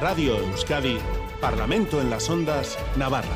Radio Euskadi, Parlamento en las Ondas, Navarra.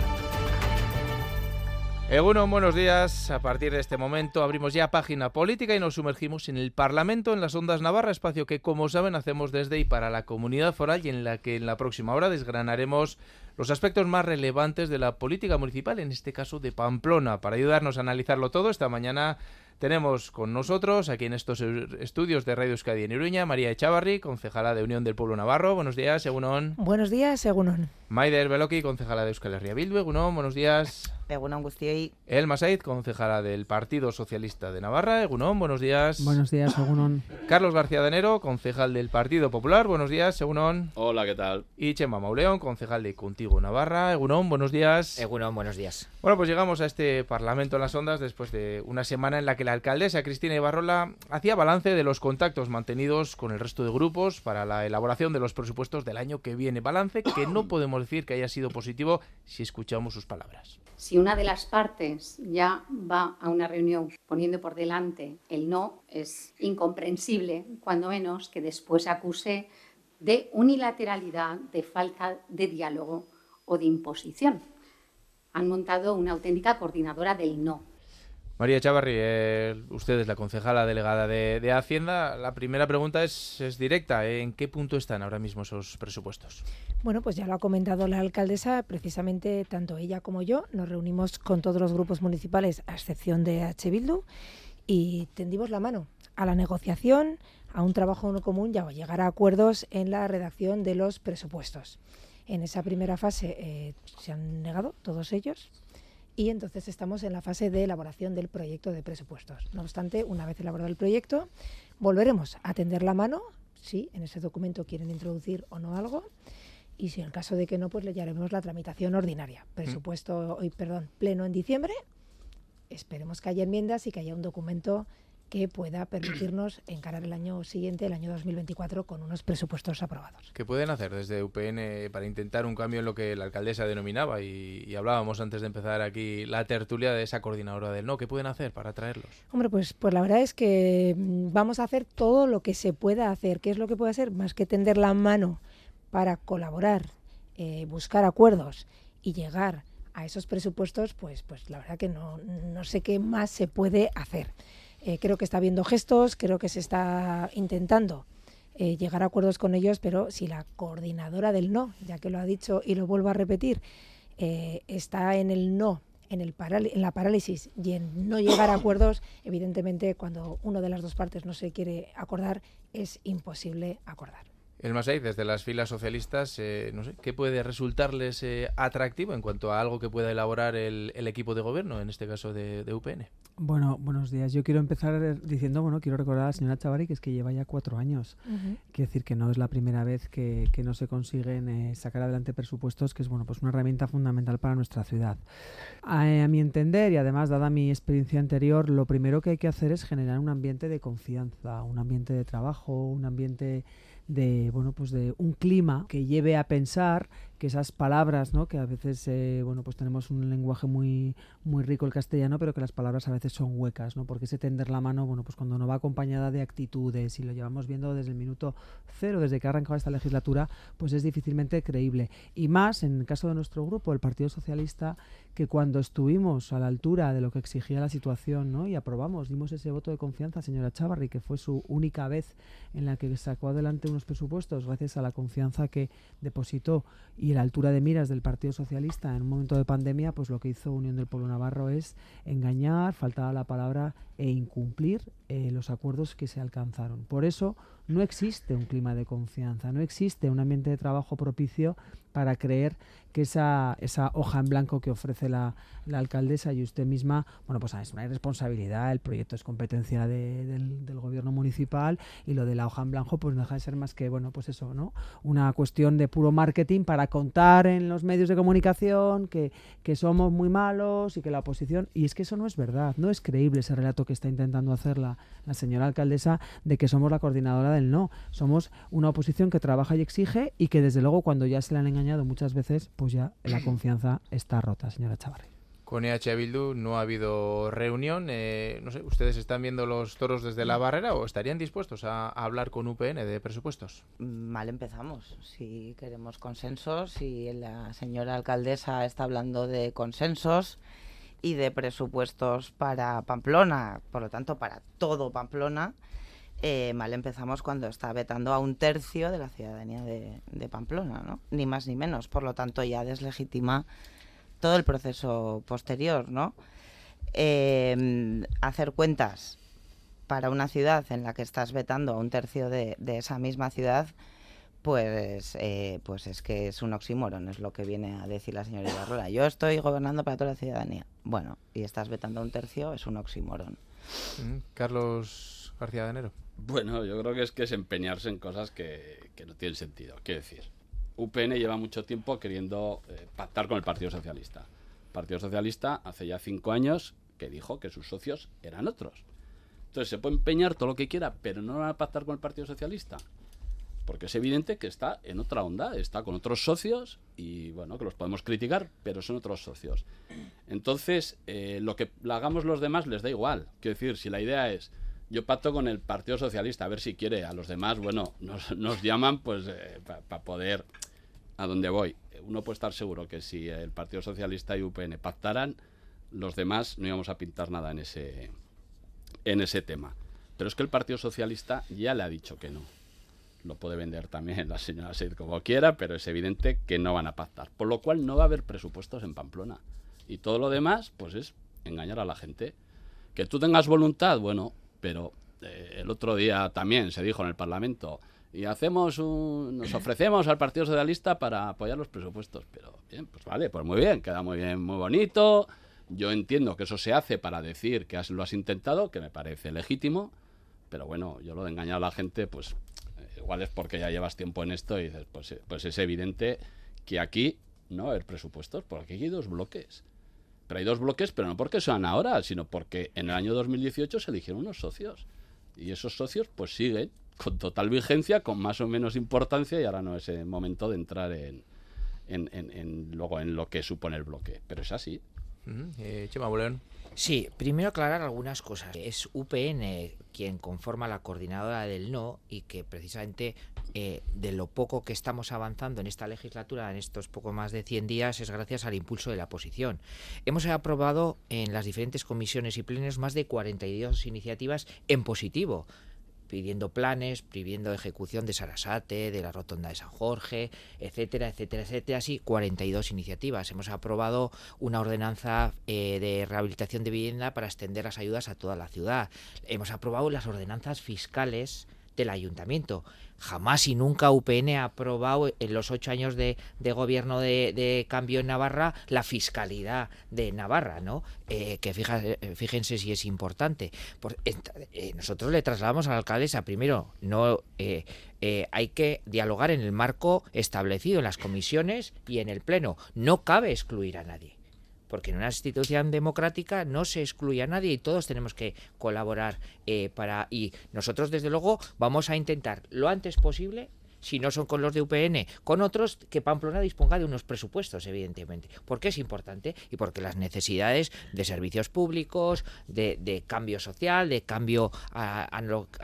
Egunon, buenos días. A partir de este momento abrimos ya página política y nos sumergimos en el Parlamento en las Ondas Navarra, espacio que, como saben, hacemos desde y para la comunidad foral y en la que en la próxima hora desgranaremos los aspectos más relevantes de la política municipal, en este caso de Pamplona. Para ayudarnos a analizarlo todo, esta mañana tenemos con nosotros, aquí en estos estudios de Radio Euskadi en Iruña, María Echavarri, concejala de Unión del Pueblo Navarro. Buenos días, Egunon. Buenos días, Egunon. Maider Beloki, concejala de Euskal Herria Bildu. Egunon, buenos días. Egunon Guztioi. Elma Said, concejala del Partido Socialista de Navarra. Egunon, buenos días. Buenos días, Egunon. Carlos García de Enero, concejal del Partido Popular. Buenos días, Egunon. Hola, ¿qué tal? Y Chema Mauleón, concejal de Contigo Navarra. Egunon, buenos días. Egunon, buenos días. Bueno, pues llegamos a este Parlamento en las Ondas después de una semana en la que la alcaldesa Cristina Ibarrola hacía balance de los contactos mantenidos con el resto de grupos para la elaboración de los presupuestos del año que viene. Balance que no podemos decir que haya sido positivo si escuchamos sus palabras. Si una de las partes ya va a una reunión poniendo por delante el no, es incomprensible, cuando menos, que después acuse de unilateralidad, de falta de diálogo o de imposición. Han montado una auténtica coordinadora del no María Chavarri, usted es la concejala delegada de, Hacienda. La primera pregunta es, directa. ¿En qué punto están ahora mismo esos presupuestos? Bueno, pues ya lo ha comentado la alcaldesa. Precisamente tanto ella como yo nos reunimos con todos los grupos municipales, a excepción de H. Bildu, y tendimos la mano a la negociación, a un trabajo común y a llegar a acuerdos en la redacción de los presupuestos. En esa primera fase eh, se han negado todos ellos, y entonces estamos en la fase de elaboración del proyecto de presupuestos. No obstante, una vez elaborado el proyecto, volveremos a tender la mano si en ese documento quieren introducir o no algo y si en caso de que no, pues le haremos la tramitación ordinaria. Mm. Presupuesto, hoy, perdón, pleno en diciembre. Esperemos que haya enmiendas y que haya un documento que pueda permitirnos encarar el año siguiente, el año 2024, con unos presupuestos aprobados. ¿Qué pueden hacer desde UPN para intentar un cambio en lo que la alcaldesa denominaba? Y, hablábamos antes de empezar aquí la tertulia de esa coordinadora del no. ¿Qué pueden hacer para traerlos? Hombre, pues, pues la verdad es que mm, vamos a hacer todo lo que se pueda hacer. ¿Qué es lo que puede hacer? Más que tender la mano para colaborar, eh, buscar acuerdos y llegar a esos presupuestos, pues, pues la verdad que no, no sé qué más se puede hacer. Eh, creo que está habiendo gestos, creo que se está intentando eh, llegar a acuerdos con ellos, pero si la coordinadora del no, ya que lo ha dicho y lo vuelvo a repetir, eh, está en el no, en, el en la parálisis y en no llegar a acuerdos, evidentemente cuando una de las dos partes no se quiere acordar, es imposible acordar. El Masei, desde las filas socialistas, no sé, ¿qué puede resultarles atractivo en cuanto a algo que pueda elaborar el, equipo de gobierno, en este caso de, UPN? Bueno, buenos días. Yo quiero empezar diciendo, bueno, quiero recordar a la señora Chavari que es que lleva ya cuatro años. Quiero decir que no es la primera vez que, no se consiguen eh, sacar adelante presupuestos, que es, bueno, pues una herramienta fundamental para nuestra ciudad. A, a mi entender, y además, dada mi experiencia anterior, lo primero que hay que hacer es generar un ambiente de confianza, un ambiente de trabajo, un ambiente de bueno pues de un clima que lleve a pensar que esas palabras, ¿no? que a veces eh, bueno, pues tenemos un lenguaje muy, muy rico el castellano, pero que las palabras a veces son huecas, ¿no? porque ese tender la mano, bueno, pues cuando no va acompañada de actitudes y lo llevamos viendo desde el minuto cero, desde que ha arrancado esta legislatura, pues es difícilmente creíble. Y más en el caso de nuestro grupo, el Partido Socialista, que cuando estuvimos a la altura de lo que exigía la situación ¿no? y aprobamos, dimos ese voto de confianza, señora Chavarri, que fue su única vez en la que sacó adelante unos presupuestos gracias a la confianza que depositó la altura de miras del Partido Socialista en un momento de pandemia, pues lo que hizo Unión del Pueblo Navarro es engañar, faltaba la palabra, e incumplir eh, los acuerdos que se alcanzaron. Por eso no existe un clima de confianza, no existe un ambiente de trabajo propicio para creer que esa, esa hoja en blanco que ofrece la, la alcaldesa y usted misma, bueno, pues es una irresponsabilidad, el proyecto es competencia del, del, gobierno municipal y lo de la hoja en blanco pues no deja de ser más que, bueno, pues eso, ¿no? Una cuestión de puro marketing para contar en los medios de comunicación que, que somos muy malos y que la oposición, y es que eso no es verdad, no es creíble ese relato que está intentando hacer la, la señora alcaldesa de que somos la coordinadora del no, somos una oposición que trabaja y exige y que desde luego cuando ya se le han engañado muchas veces, pues ya la confianza está rota, señora Chavarri. Con EH Bildu no ha habido reunión. Eh, no sé, ¿ustedes están viendo los toros desde la barrera o estarían dispuestos a, hablar con UPN de presupuestos? Mal empezamos. Si queremos consensos, y la señora alcaldesa está hablando de consensos y de presupuestos para Pamplona, por lo tanto para todo Pamplona, eh, mal empezamos cuando está vetando a un tercio de la ciudadanía de, Pamplona, ¿no? Ni más ni menos. Por lo tanto, ya deslegitima todo el proceso posterior, ¿no? Eh, hacer cuentas para una ciudad en la que estás vetando a un tercio de, esa misma ciudad, pues, eh, pues es que es un oxímoron, es lo que viene a decir la señora Ibarrola. Yo estoy gobernando para toda la ciudadanía. Bueno, y estás vetando a un tercio, es un oxímoron. Mm, Carlos García de Enero. Bueno, yo creo que es que es empeñarse en cosas que, no tienen sentido. Quiero decir, UPN lleva mucho tiempo queriendo eh, pactar con el Partido Socialista. El Partido Socialista hace ya cinco años que dijo que sus socios eran otros. Entonces se puede empeñar todo lo que quiera, pero no van a pactar con el Partido Socialista. Porque es evidente que está en otra onda, está con otros socios y bueno, que los podemos criticar, pero son otros socios. Entonces, eh, lo que hagamos los demás les da igual. Quiero decir, si la idea es yo pacto con el Partido Socialista, a ver si quiere. A los demás, bueno, nos, llaman pues eh, para poder a dónde voy. Uno puede estar seguro que si el Partido Socialista y UPN pactaran, los demás no íbamos a pintar nada en ese, en ese tema. Pero es que el Partido Socialista ya le ha dicho que no. Lo puede vender también la señora Seid como quiera, pero es evidente que no van a pactar. Por lo cual no va a haber presupuestos en Pamplona. Y todo lo demás, pues es engañar a la gente. Que tú tengas voluntad, bueno, pero eh, el otro día también se dijo en el Parlamento y hacemos un, nos ofrecemos al Partido Socialista para apoyar los presupuestos. Pero bien, pues vale, pues muy bien, queda muy bien, muy bonito. Yo entiendo que eso se hace para decir que lo has intentado, que me parece legítimo, pero bueno, yo lo de engañar a la gente, pues eh, igual es porque ya llevas tiempo en esto y dices, pues, pues es evidente que aquí no va a haber presupuestos, porque aquí hay dos bloques. Hay dos bloques, pero no porque sean ahora, sino porque en el año 2018 se eligieron unos socios. Y esos socios pues siguen con total vigencia, con más o menos importancia, y ahora no es el momento de entrar en, en, luego en lo que supone el bloque. Pero es así. Eh, Chema Bolén. Sí, primero aclarar algunas cosas. Es UPN quien conforma la coordinadora del no y que precisamente eh, de lo poco que estamos avanzando en esta legislatura, en estos poco más de 100 días, es gracias al impulso de la oposición. Hemos aprobado en las diferentes comisiones y plenos más de 42 iniciativas en positivo pidiendo planes, pidiendo ejecución de Sarasate, de la Rotonda de San Jorge, etcétera, etcétera, etcétera, así 42 iniciativas. Hemos aprobado una ordenanza eh, de rehabilitación de vivienda para extender las ayudas a toda la ciudad. Hemos aprobado las ordenanzas fiscales del ayuntamiento. Jamás y nunca UPN ha aprobado en los ocho años de, gobierno de, cambio en Navarra la fiscalidad de Navarra, ¿no? Eh, que eh, fíjense si es importante. Eh, nosotros le trasladamos a la alcaldesa, primero, no hay que dialogar en el marco establecido en las comisiones y en el pleno. No cabe excluir a nadie porque en una institución democrática no se excluye a nadie y todos tenemos que colaborar eh, para y nosotros desde luego vamos a intentar lo antes posible si no son con los de UPN, con otros que Pamplona disponga de unos presupuestos, evidentemente. Porque es importante y porque las necesidades de servicios públicos, de, cambio social, de cambio a,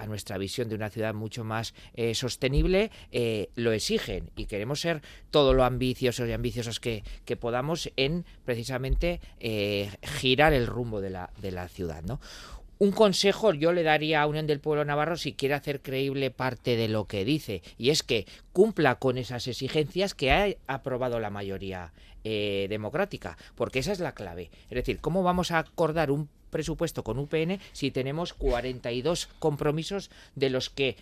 nuestra visión de una ciudad mucho más eh, sostenible, eh, lo exigen y queremos ser todo lo ambiciosos y ambiciosos que, podamos en precisamente eh, girar el rumbo de la, de la ciudad. ¿no? Un consejo yo le daría a Unión del Pueblo Navarro si quiere hacer creíble parte de lo que dice, y es que cumpla con esas exigencias que ha aprobado la mayoría eh, democrática, porque esa es la clave. Es decir, ¿cómo vamos a acordar un presupuesto con UPN si tenemos 42 compromisos de los que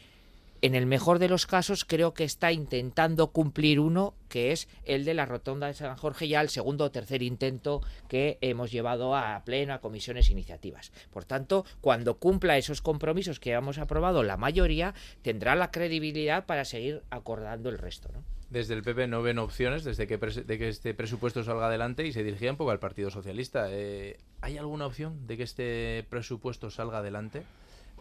en el mejor de los casos creo que está intentando cumplir uno que es el de la rotonda de San Jorge ya el segundo o tercer intento que hemos llevado a pleno a comisiones e iniciativas. Por tanto, cuando cumpla esos compromisos que hemos aprobado la mayoría, tendrá la credibilidad para seguir acordando el resto. Desde el PP no ven opciones desde que, de que este presupuesto salga adelante y se dirigían un poco al Partido Socialista. Eh, ¿Hay alguna opción de que este presupuesto salga adelante?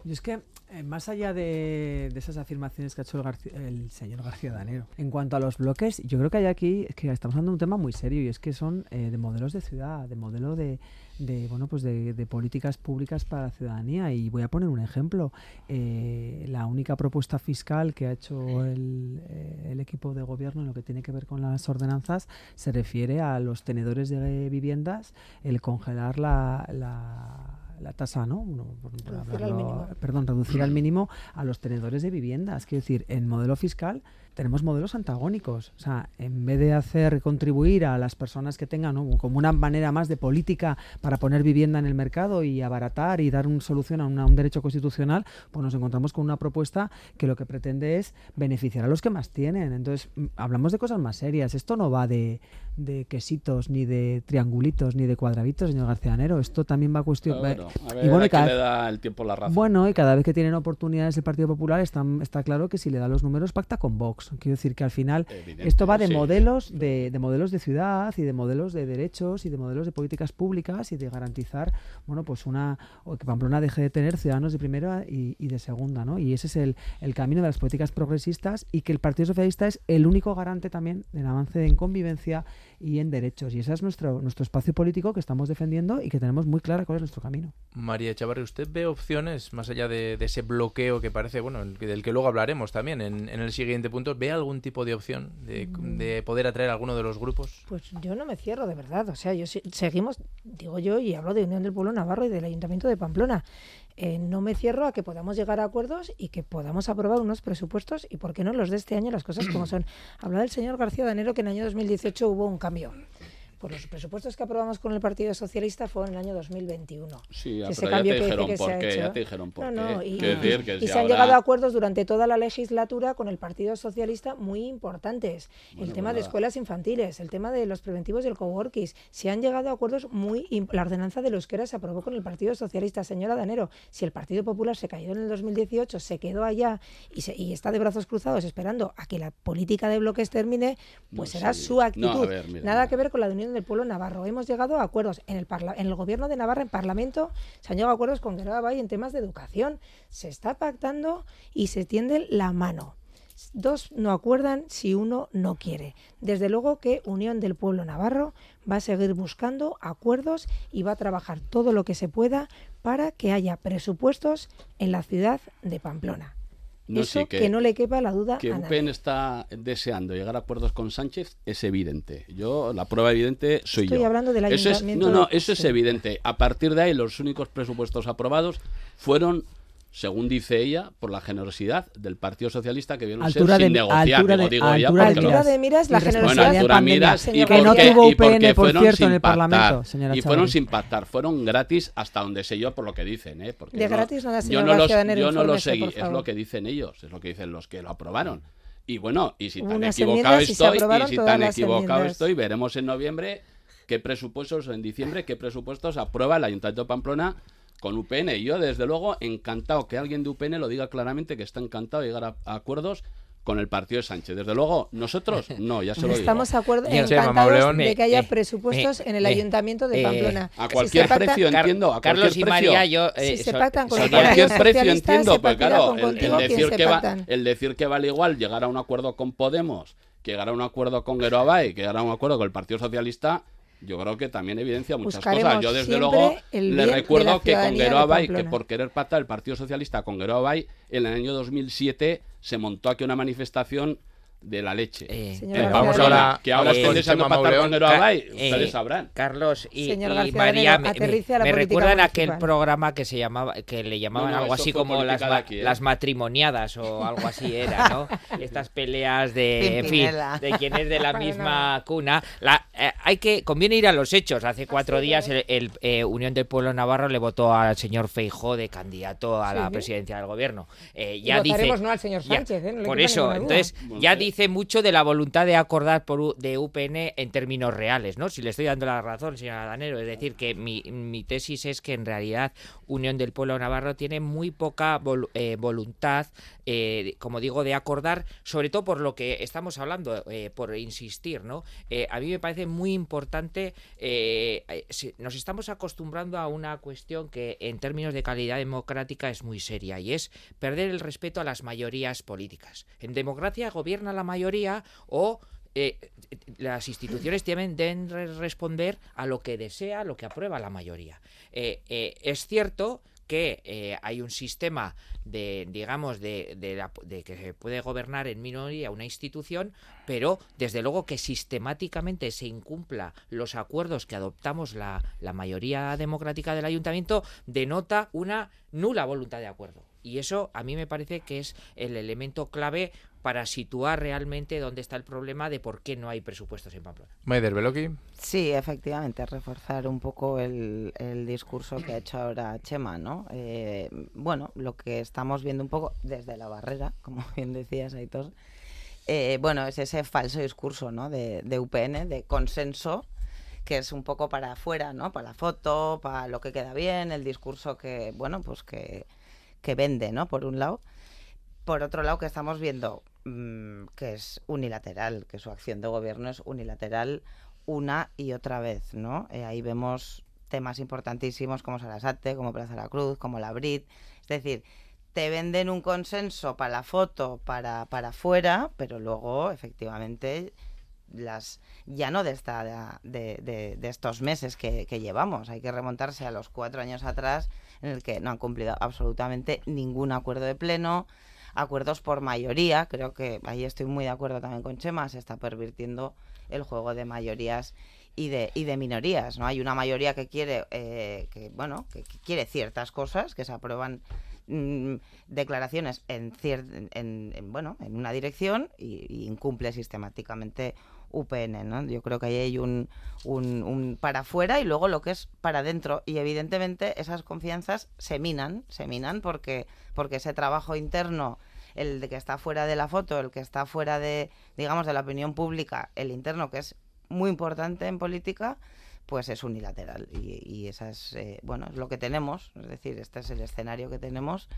Y es que eh, más allá de, esas afirmaciones que ha hecho el, señor García Danero, en cuanto a los bloques, yo creo que hay aquí, es que estamos hablando de un tema muy serio y es que son eh, de modelos de ciudad, de modelo de, bueno, pues de, políticas públicas para la ciudadanía. Y voy a poner un ejemplo. Eh, la única propuesta fiscal que ha hecho el, equipo de gobierno en lo que tiene que ver con las ordenanzas se refiere a los tenedores de viviendas, el congelar la la tasa, ¿no? perdón, reducir al mínimo a los tenedores de viviendas. Quiero decir, en modelo fiscal tenemos modelos antagónicos. O sea, en vez de hacer contribuir a las personas que tengan como una manera más de política para poner vivienda en el mercado y abaratar y dar una solución a, un derecho constitucional, pues nos encontramos con una propuesta que lo que pretende es beneficiar a los que más tienen. Entonces, mm, hablamos de cosas más serias. Esto no va de, quesitos, ni de triangulitos, ni de cuadraditos, señor García Nero. Esto también va a cuestión... y bueno, cada, le da el tiempo la razón. Bueno, y cada vez que tienen oportunidades el Partido Popular está, está claro que si le da los números pacta con Vox. Quiero decir que al final esto va de modelos de, modelos de ciudad y de modelos de derechos y de modelos de políticas públicas y de garantizar, bueno, pues una o que Pamplona deje de tener ciudadanos de primera y, de segunda, ¿no? Y ese es el, el, camino de las políticas progresistas y que el Partido Socialista es el único garante también del avance en convivencia y en derechos. Y ese es nuestro, nuestro espacio político que estamos defendiendo y que tenemos muy clara cuál es nuestro camino. María Chavarri, ¿usted ve opciones más allá de, ese bloqueo que parece, bueno, del que luego hablaremos también en, en el siguiente punto? ¿Ve algún tipo de opción de, de, poder atraer a alguno de los grupos? Pues yo no me cierro, de verdad. O sea, yo seguimos, digo yo, y hablo de Unión del Pueblo Navarro y del Ayuntamiento de Pamplona. Eh, no me cierro a que podamos llegar a acuerdos y que podamos aprobar unos presupuestos y, ¿por qué no, los de este año, las cosas como son? Habla del señor García Danero que en el año 2018 hubo un cambio. Pues los presupuestos que aprobamos con el Partido Socialista fueron en el año 2021. Sí, pero ya te dijeron por qué, ya te dijeron por qué. Y, se han llegado a acuerdos durante toda la legislatura con el Partido Socialista muy importantes. el tema de escuelas infantiles, el tema de los preventivos y el coworking. Se han llegado a acuerdos muy... La ordenanza de los que se aprobó con el Partido Socialista. Señora Danero, si el Partido Popular se cayó en el 2018, se quedó allá y, se, y está de brazos cruzados esperando a que la política de bloques termine, pues será su actitud. Nada que ver con la de Unión del Pueblo Navarro. Hemos llegado a acuerdos en el, en el gobierno de Navarra, en Parlamento, se han llegado a acuerdos con Guerrero Bay en temas de educación. Se está pactando y se tiende la mano. Dos no acuerdan si uno no quiere. Desde luego que Unión del Pueblo Navarro va a seguir buscando acuerdos y va a trabajar todo lo que se pueda para que haya presupuestos en la ciudad de Pamplona. No, Eso que, no le quepa la duda que UPN está deseando llegar a acuerdos con Sánchez es evidente. Yo la prueba evidente soy yo. Estoy hablando del ayuntamiento. no, no, eso es evidente. A partir de ahí los únicos presupuestos aprobados fueron según dice ella, por la generosidad del Partido Socialista que vieron altura ser de, sin negociar, altura de, digo altura, altura de miras, la generosidad bueno, altura miras y que no tuvo UPN, por cierto, en el Parlamento, señora Y fueron sin pactar, fueron gratis hasta donde sé yo por lo que dicen, ¿eh? Porque de gratis no, yo no los, yo no lo seguí, es lo que dicen ellos, es lo que dicen los que lo aprobaron. Y bueno, y si tan equivocado estoy, y si tan equivocado estoy, veremos en noviembre qué presupuestos, en diciembre, qué presupuestos aprueba el Ayuntamiento de Pamplona con UPN. Y yo, desde luego, encantado que alguien de UPN lo diga claramente que está encantado de llegar a, acuerdos con el partido de Sánchez. Desde luego, nosotros no, ya se lo Estamos acuerdo, encantados de que haya presupuestos en el Ayuntamiento de Pamplona. a cualquier precio, entiendo. A Carlos y María, yo... si se pactan con a cualquier precio, entiendo, pues claro, el, decir que va, el decir que vale igual llegar a un acuerdo con Podemos, que llegar a un acuerdo con Geroabay, que llegar a un acuerdo con el Partido Socialista yo creo que también evidencia muchas cosas. Yo desde luego le recuerdo que con Geroa que por querer pactar el Partido Socialista con Geroa en el año 2007 se montó aquí una manifestación de la leche. Eh, eh, vamos ahora que ahora estoy deseando con ustedes sabrán. Carlos y, María me, recuerdan aquel programa que se llamaba que le llamaban algo así como las, ¿eh? las matrimoniadas o algo así era, ¿no? Estas peleas de en fin, de quien es de la misma cuna. La, hay que conviene ir a los hechos. Hace cuatro días el, Unión del Pueblo Navarro le votó al señor Feijó de candidato a la presidencia del gobierno. ya dice, no al señor Sánchez, por eso, entonces ya dice dice mucho de la voluntad de acordar por de UPN en términos reales, ¿no? Si le estoy dando la razón, señora Danero, es decir, que mi, mi tesis es que en realidad Unión del Pueblo Navarro tiene muy poca eh, voluntad, eh, como digo, de acordar, sobre todo por lo que estamos hablando, eh, por insistir, ¿no? a mí me parece muy importante, nos estamos acostumbrando a una cuestión que en términos de calidad democrática es muy seria y es perder el respeto a las mayorías políticas. En democracia gobierna la mayoría o las instituciones deben, responder a lo que desea, a lo que aprueba la mayoría. es cierto que eh, hay un sistema de, digamos, de, de, que se puede gobernar en minoría una institución, pero desde luego que sistemáticamente se incumpla los acuerdos que adoptamos la, la mayoría democrática del ayuntamiento, denota una nula voluntad de acuerdo. Y eso a mí me parece que es el elemento clave para situar realmente dónde está el problema de por qué no hay presupuestos en Pamplona. Maider Beloki. Sí, efectivamente, reforzar un poco el, discurso que ha hecho ahora Chema, ¿no? Eh, bueno, lo que estamos viendo un poco desde la barrera, como bien decías, Aitor, eh, bueno, es ese falso discurso, ¿no? De, de UPN, de consenso, que es un poco para afuera, ¿no? Para la foto, para lo que queda bien, el discurso que, bueno, pues que, que vende, ¿no? Por un lado por otro lado, que estamos viendo mm, que es unilateral, que su acción de gobierno es unilateral una y otra vez, ¿no? Eh, ahí vemos temas importantísimos como Sarasate, como Plaza de la Cruz, como la Brit. Es decir, te venden un consenso para la foto, para, para afuera, pero luego, efectivamente, las ya no de esta de, de, estos meses que, que, llevamos hay que remontarse a los cuatro años atrás en el que no han cumplido absolutamente ningún acuerdo de pleno acuerdos por mayoría. Creo que ahí estoy muy de acuerdo también con Chema, se está pervirtiendo el juego de mayorías y de, y de minorías, ¿no? Hay una mayoría que quiere, eh, que, bueno, que, quiere ciertas cosas, que se aprueban mm, declaraciones en, en, bueno, en una dirección y, incumple sistemáticamente UPN, ¿no? Yo creo que ahí hay un, un, un, para afuera y luego lo que es para adentro. Y evidentemente esas confianzas se minan, se minan porque, porque ese trabajo interno el de que está fuera de la foto, el que está fuera de, digamos, de la opinión pública, el interno, que es muy importante en política, pues es unilateral. Y, y esa es, eh, bueno, es lo que tenemos, es decir, este es el escenario que tenemos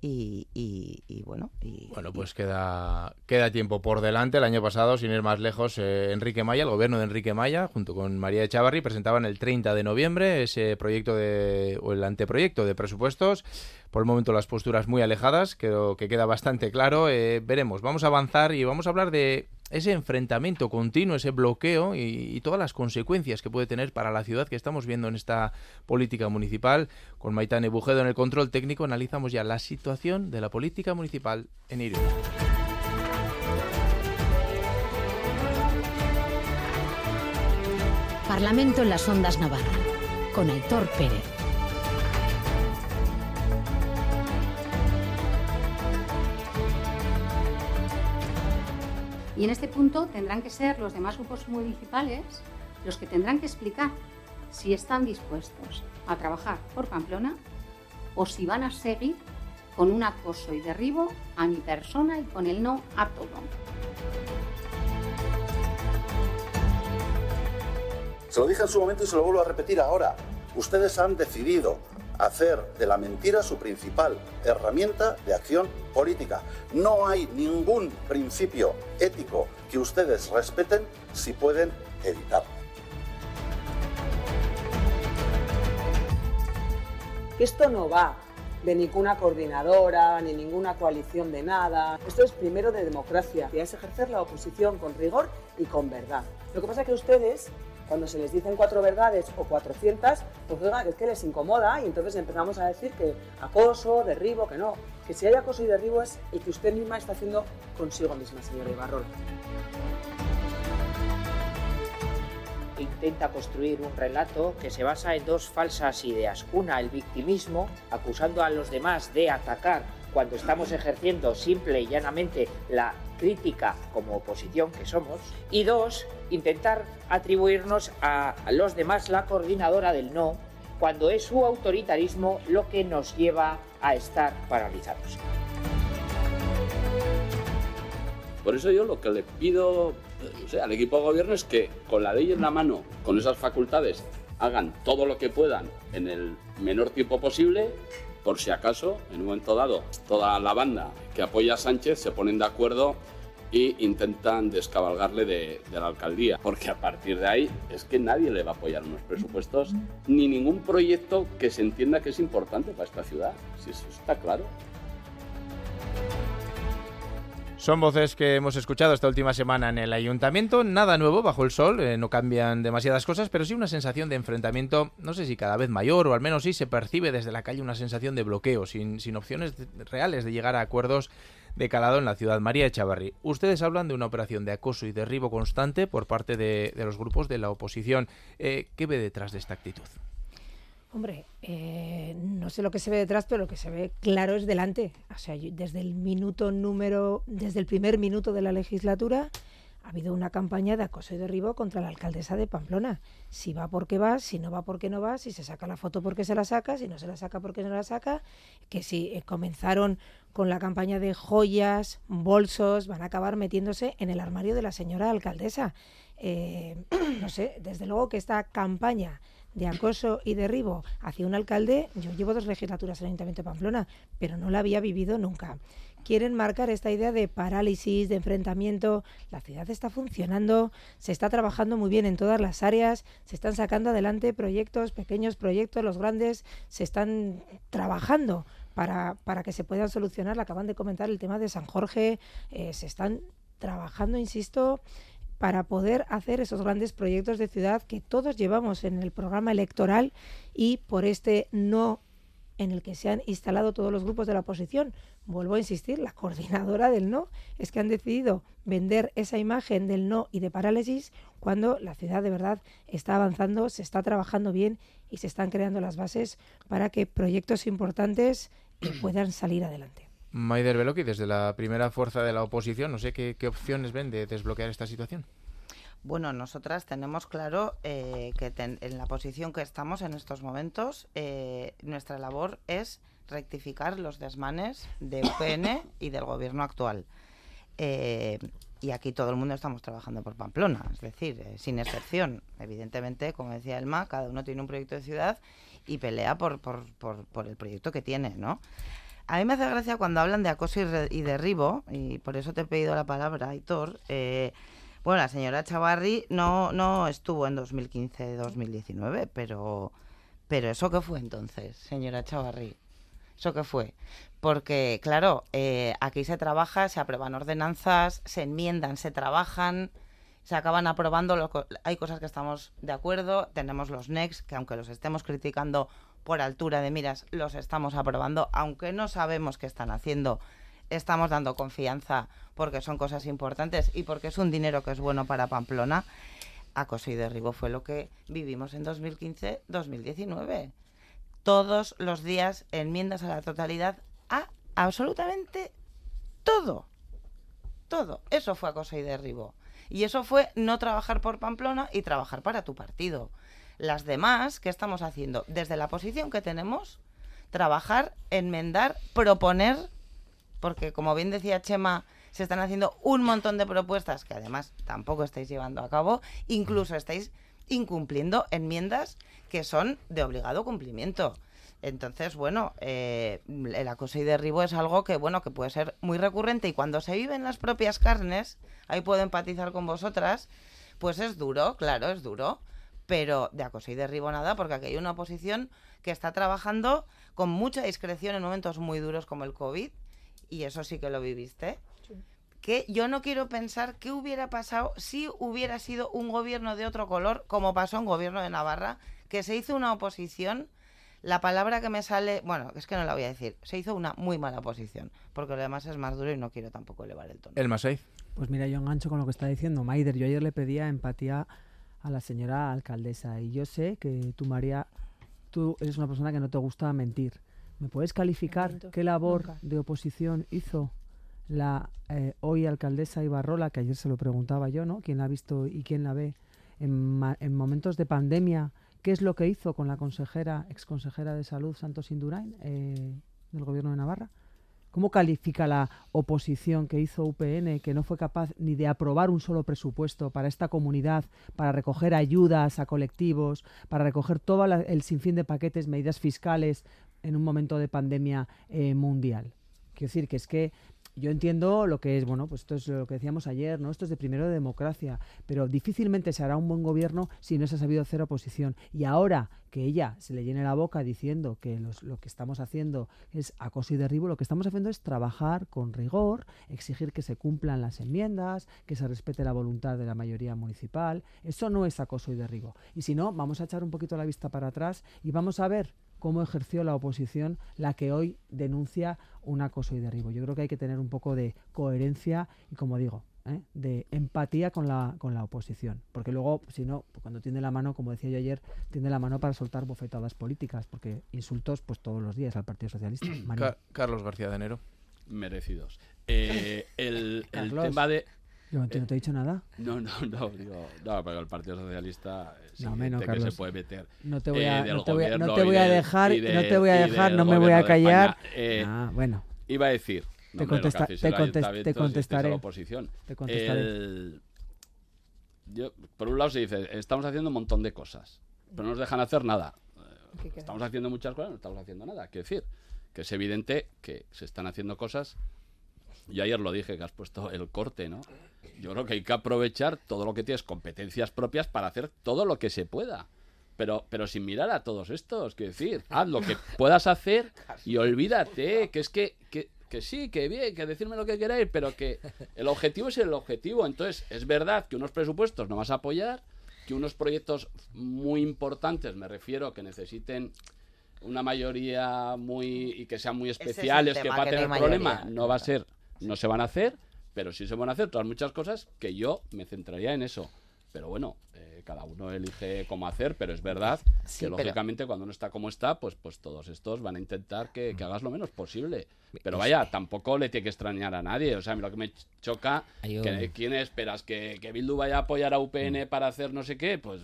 y, y, bueno. Y, bueno, pues queda, queda tiempo por delante. El año pasado, sin ir más lejos, eh, Enrique Maya, el gobierno de Enrique Maya, junto con María Echavarri, presentaban el 30 de noviembre ese proyecto de, o el anteproyecto de presupuestos por el momento las posturas muy alejadas, creo que queda bastante claro. Eh, veremos, vamos a avanzar y vamos a hablar de ese enfrentamiento continuo, ese bloqueo y, todas las consecuencias que puede tener para la ciudad que estamos viendo en esta política municipal. Con Maitane Bujedo en el control técnico analizamos ya la situación de la política municipal en Irún. Parlamento en las Ondas Navarra, con Aitor Pérez. Y en este punto tendrán que ser los demás grupos municipales los que tendrán que explicar si están dispuestos a trabajar por Pamplona o si van a seguir con un acoso y derribo a mi persona y con el no a todo. Se lo dije en su momento y se lo vuelvo a repetir ahora. Ustedes han decidido hacer de la mentira su principal herramienta de acción política. No hay ningún principio ético que ustedes respeten si pueden evitarlo. Esto no va de ninguna coordinadora ni ninguna coalición de nada. Esto es primero de democracia y es ejercer la oposición con rigor y con verdad. Lo que pasa es que ustedes cuando se les dicen cuatro verdades o cuatrocientas, pues oiga, es que les incomoda y entonces empezamos a decir que acoso, derribo, que no. Que si hay acoso y derribo es el que usted misma está haciendo consigo misma, señora Ibarrola. intenta construir un relato que se basa en dos falsas ideas. Una, el victimismo, acusando a los demás de atacar cuando estamos ejerciendo simple y llanamente la crítica como oposición que somos. Y dos, intentar atribuirnos a los demás la coordinadora del no, cuando es su autoritarismo lo que nos lleva a estar paralizados. Por eso yo lo que le pido al equipo de gobierno es que con la ley en la mano, con esas facultades, hagan todo lo que puedan en el menor tiempo posible, por si acaso, en un momento dado, toda la banda que apoya a Sánchez se ponen de acuerdo y intentan descabalgarle de, de, la alcaldía, porque a partir de ahí es que nadie le va a apoyar unos presupuestos ni ningún proyecto que se entienda que es importante para esta ciudad, si eso está claro. Son voces que hemos escuchado esta última semana en el ayuntamiento. Nada nuevo bajo el sol, eh, no cambian demasiadas cosas, pero sí una sensación de enfrentamiento, no sé si cada vez mayor, o al menos sí se percibe desde la calle una sensación de bloqueo, sin, sin opciones reales de llegar a acuerdos de calado en la ciudad. María Echavarri, ustedes hablan de una operación de acoso y derribo constante por parte de, los grupos de la oposición. Eh, ¿Qué ve detrás de esta actitud? Hombre, eh, no sé lo que se ve detrás, pero lo que se ve claro es delante. O sea, desde el minuto número, desde el primer minuto de la legislatura, ha habido una campaña de acoso y derribo contra la alcaldesa de Pamplona. Si va porque va, si no va porque no va, si se saca la foto porque se la saca, si no se la saca porque no la saca, que si eh, comenzaron con la campaña de joyas, bolsos, van a acabar metiéndose en el armario de la señora alcaldesa. Eh, no sé, desde luego que esta campaña de acoso y derribo hacia un alcalde, yo llevo dos legislaturas en el Ayuntamiento de Pamplona, pero no la había vivido nunca. Quieren marcar esta idea de parálisis, de enfrentamiento. La ciudad está funcionando, se está trabajando muy bien en todas las áreas, se están sacando adelante proyectos, pequeños proyectos, los grandes se están trabajando para, para que se puedan solucionar. Acaban de comentar el tema de San Jorge, eh, se están trabajando, insisto, para poder hacer esos grandes proyectos de ciudad que todos llevamos en el programa electoral y por este no en el que se han instalado todos los grupos de la oposición. Vuelvo a insistir, la coordinadora del no es que han decidido vender esa imagen del no y de parálisis cuando la ciudad de verdad está avanzando, se está trabajando bien y se están creando las bases para que proyectos importantes puedan salir adelante. Maider Veloki, desde la primera fuerza de la oposición, no sé qué, qué opciones ven de desbloquear esta situación. Bueno, nosotras tenemos claro eh, que ten, en la posición que estamos en estos momentos, eh, nuestra labor es rectificar los desmanes de UPN y del gobierno actual. Eh, y aquí todo el mundo estamos trabajando por Pamplona, es decir, sin excepción. Evidentemente, como decía Elma, cada uno tiene un proyecto de ciudad y pelea por, por, por, por el proyecto que tiene, ¿no? A mí me hace gracia cuando hablan de acoso y, re- y derribo, y por eso te he pedido la palabra, Aitor. Eh, bueno, la señora Chavarri no, no estuvo en 2015-2019, pero, pero ¿eso qué fue entonces, señora Chavarri? ¿Eso qué fue? Porque, claro, eh, aquí se trabaja, se aprueban ordenanzas, se enmiendan, se trabajan, se acaban aprobando. lo hay cosas que estamos de acuerdo, tenemos los NEX, que aunque los estemos criticando por altura de miras, los estamos aprobando, aunque no sabemos qué están haciendo. Estamos dando confianza porque son cosas importantes y porque es un dinero que es bueno para Pamplona. Acoso y derribo fue lo que vivimos en 2015-2019 todos los días enmiendas a la totalidad a absolutamente todo. Todo. Eso fue acoso y derribo. Y eso fue no trabajar por Pamplona y trabajar para tu partido. Las demás, ¿qué estamos haciendo? Desde la posición que tenemos, trabajar, enmendar, proponer, porque como bien decía Chema, se están haciendo un montón de propuestas que además tampoco estáis llevando a cabo, incluso estáis incumpliendo enmiendas que son de obligado cumplimiento. Entonces, bueno, eh, el acoso y derribo es algo que, bueno, que puede ser muy recurrente y cuando se vive en las propias carnes, ahí puedo empatizar con vosotras, pues es duro, claro, es duro, pero de acoso y derribo nada, porque aquí hay una oposición que está trabajando con mucha discreción en momentos muy duros como el COVID, y eso sí que lo viviste que yo no quiero pensar qué hubiera pasado si hubiera sido un gobierno de otro color, como pasó en gobierno de Navarra, que se hizo una oposición. La palabra que me sale, bueno, es que no la voy a decir, se hizo una muy mala oposición, porque lo demás es más duro y no quiero tampoco elevar el tono. El Maseiz. Pues mira, yo engancho con lo que está diciendo Maider. Yo ayer le pedía empatía a la señora alcaldesa y yo sé que tú, María, tú eres una persona que no te gusta mentir. ¿Me puedes calificar qué labor nunca. de oposición hizo la eh, hoy alcaldesa Ibarrola, que ayer se lo preguntaba yo, ¿no? ¿Quién la ha visto y quién la ve en momentos de pandemia? ¿Qué es lo que hizo con la consejera, exconsejera de salud Santos Indurain, eh, del gobierno de Navarra? ¿Cómo califica la oposición que hizo UPN, que no fue capaz ni de aprobar un solo presupuesto para esta comunidad, para recoger ayudas a colectivos, para recoger todo el sinfín de paquetes, medidas fiscales en un momento de pandemia eh, mundial? Quiero decir que es que yo entiendo lo que es, bueno, pues esto es lo que decíamos ayer, ¿no? Esto es de primero de democracia, pero difícilmente se hará un buen gobierno si no se ha sabido hacer oposición. Y ahora que ella se le llene la boca diciendo que lo que estamos haciendo es acoso y derribo, lo que estamos haciendo es trabajar con rigor, exigir que se cumplan las enmiendas, que se respete la voluntad de la mayoría municipal. Eso no es acoso y derribo. Y si no, vamos a echar un poquito la vista para atrás y vamos a ver cómo ejerció la oposición la que hoy denuncia un acoso y derribo. Yo creo que hay que tener un poco de coherencia y, como digo, ¿eh? de empatía con la, con la oposición. Porque luego, si no, pues cuando tiene la mano, como decía yo ayer, tiene la mano para soltar bofetadas políticas, porque insultos pues todos los días al Partido Socialista. Carlos García de Enero. Merecidos. Eh, el, el tema de yo no te, he dicho nada. No, no, no, digo, no, pero el Partido Socialista no, menos, que se puede meter. No te voy a, no te voy, a dejar, no te voy a dejar, no me voy a callar. Eh, ah, bueno. Iba a decir, te, contesta, te, contest, te contestaré. La oposición. Te contestaré. El, yo, por un lado se dice, estamos haciendo un montón de cosas, pero no nos dejan hacer nada. Estamos haciendo muchas cosas, no estamos haciendo nada. Quiero decir, que es evidente que se están haciendo cosas. Yo ayer lo dije, que has puesto el corte, ¿no? Yo creo que hay que aprovechar todo lo que tienes, competencias propias, para hacer todo lo que se pueda. Pero, pero sin mirar a todos estos, quiero decir, haz lo que puedas hacer y olvídate, que es que, que, que sí, que bien, que decirme lo que queráis, pero que el objetivo es el objetivo. Entonces, es verdad que unos presupuestos no vas a apoyar, que unos proyectos muy importantes, me refiero, que necesiten una mayoría muy y que sean muy especiales, que va a tener problema, no va a ser, no se van a hacer pero sí se van a hacer otras muchas cosas que yo me centraría en eso. Pero bueno, eh, cada uno elige cómo hacer, pero es verdad que lógicamente cuando uno está como está, pues, pues todos estos van a intentar que, que, hagas lo menos posible. Pero vaya, tampoco le tiene que extrañar a nadie. O sea, lo que me choca, que, ¿quién esperas? ¿Que, ¿Que Bildu vaya a apoyar a UPN mm. para hacer no sé qué? Pues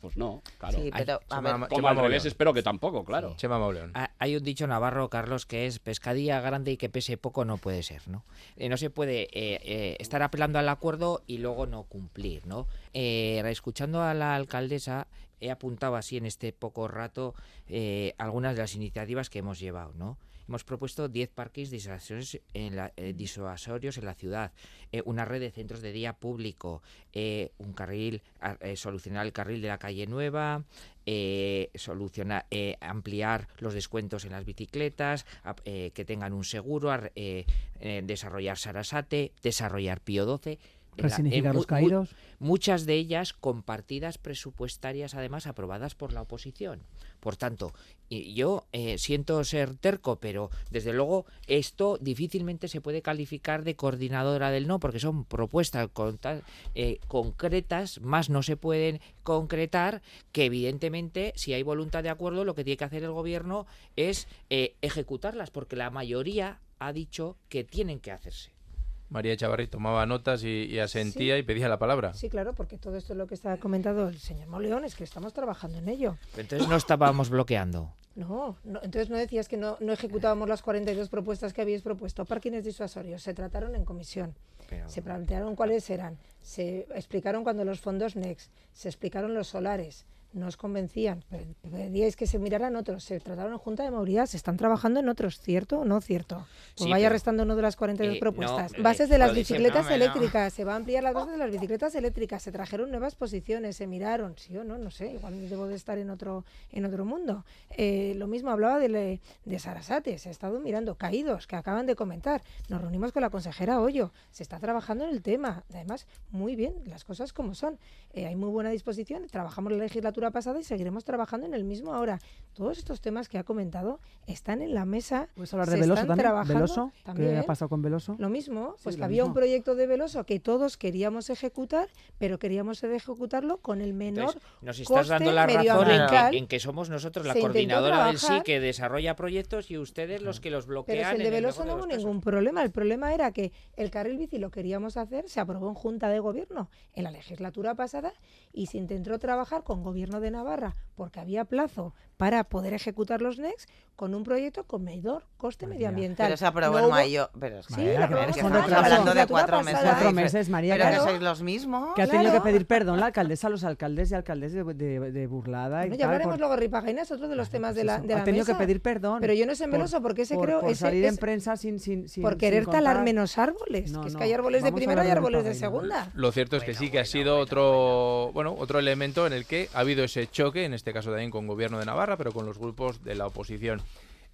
pues no, claro. Sí, pero, como al revés, espero que tampoco, claro. Chema Mauleón. Hay un dicho navarro, Carlos, que es pescadilla grande y que pese poco no puede ser, ¿no? Eh, no se puede eh, eh, estar apelando al acuerdo y luego no cumplir, ¿no? escuchando a la alcaldesa, he apuntado así en este poco rato algunas de las iniciativas que hemos llevado, ¿no? Hemos propuesto 10 parques disuasorios en la, eh, disuasorios en la ciudad, eh, una red de centros de día público, eh, un carril, solucionar el carril de la calle Nueva, solucionar, ampliar los descuentos en las bicicletas, que tengan un seguro, desarrollar Sarasate, desarrollar Pío 12 Resignificar los caídos. muchas de ellas compartidas presupuestarias, además aprobadas por la oposición. Por tanto, yo eh, siento ser terco, pero desde luego esto difícilmente se puede calificar de coordinadora del no, porque son propuestas eh, concretas, más no se pueden concretar, que evidentemente, si hay voluntad de acuerdo, lo que tiene que hacer el gobierno es eh, ejecutarlas, porque la mayoría ha dicho que tienen que hacerse. María Chavarri tomaba notas y, asentía y pedía la palabra. Sí, claro, porque todo esto es lo que está comentado el señor Moleón, es que estamos trabajando en ello. entonces no estábamos bloqueando. No, entonces no decías que no, no ejecutábamos las 42 propuestas que habíais propuesto. Parkings disuasorios se trataron en comisión. Se plantearon cuáles eran, se explicaron cuando los fondos NEX, se explicaron los solares, no os convencían, pedíais que se miraran otros, se trataron en Junta de Movilidad, se están trabajando en otros, ¿cierto o no cierto? Pues vaya restando uno de las 42 eh, propuestas. bases de las bicicletas eléctricas, se va a ampliar las bases de las bicicletas eléctricas, se trajeron nuevas posiciones, se miraron, sí o no, no sé, igual debo de estar en otro, en otro mundo. Eh, lo mismo hablaba de, de Sarasate, se ha estado mirando, caídos, que acaban de comentar. Nos reunimos con la consejera Hoyo, se está trabajando en el tema, además, muy bien, las cosas como son. Eh, hay muy buena disposición, trabajamos la legislatura pasada y seguiremos trabajando en el mismo ahora. Todos estos temas que ha comentado están en la mesa. ¿Puedes hablar de Veloso también? ¿Veloso? ¿Qué ha pasado con Veloso? Lo mismo, pues que había un proyecto de Veloso que todos queríamos ejecutar, pero queríamos ejecutarlo con el menor Nos estás dando la razón en que, somos nosotros la coordinadora del sí que desarrolla proyectos y ustedes los que los bloquean. Pero el de Veloso no hubo ningún problema. El problema era que el carril bici lo queríamos hacer, se aprobó en Junta de Gobierno en la legislatura pasada y se intentó trabajar con Gobierno de Navarra porque había plazo para poder ejecutar los NEX con un proyecto con medidor coste medioambiental. Pero se aprobó No en hubo- mayo. Pero es Sí, que, la pero aprobamos que en estamos hablando de cuatro meses. Cuatro meses, María, Pero que claro. sois los mismos. Que ha tenido Claro. que pedir perdón la alcaldesa a los alcaldes y alcaldes de, de- de burlada y Bueno, ya tal, hablaremos por- luego, Ripajaina, es otro de los temas de la, de la ha tenido mesa. que pedir perdón. Pero yo no sé por- meloso porque ese por- creo por ese salir en es- prensa sin sin, sin por sin querer talar menos árboles, No, que es que hay árboles de primera y de árboles de segunda. Lo cierto es que sí que ha sido otro, bueno, otro elemento en el que ha habido ese choque, en este caso también con Gobierno de Navarra, pero con los grupos de la oposición.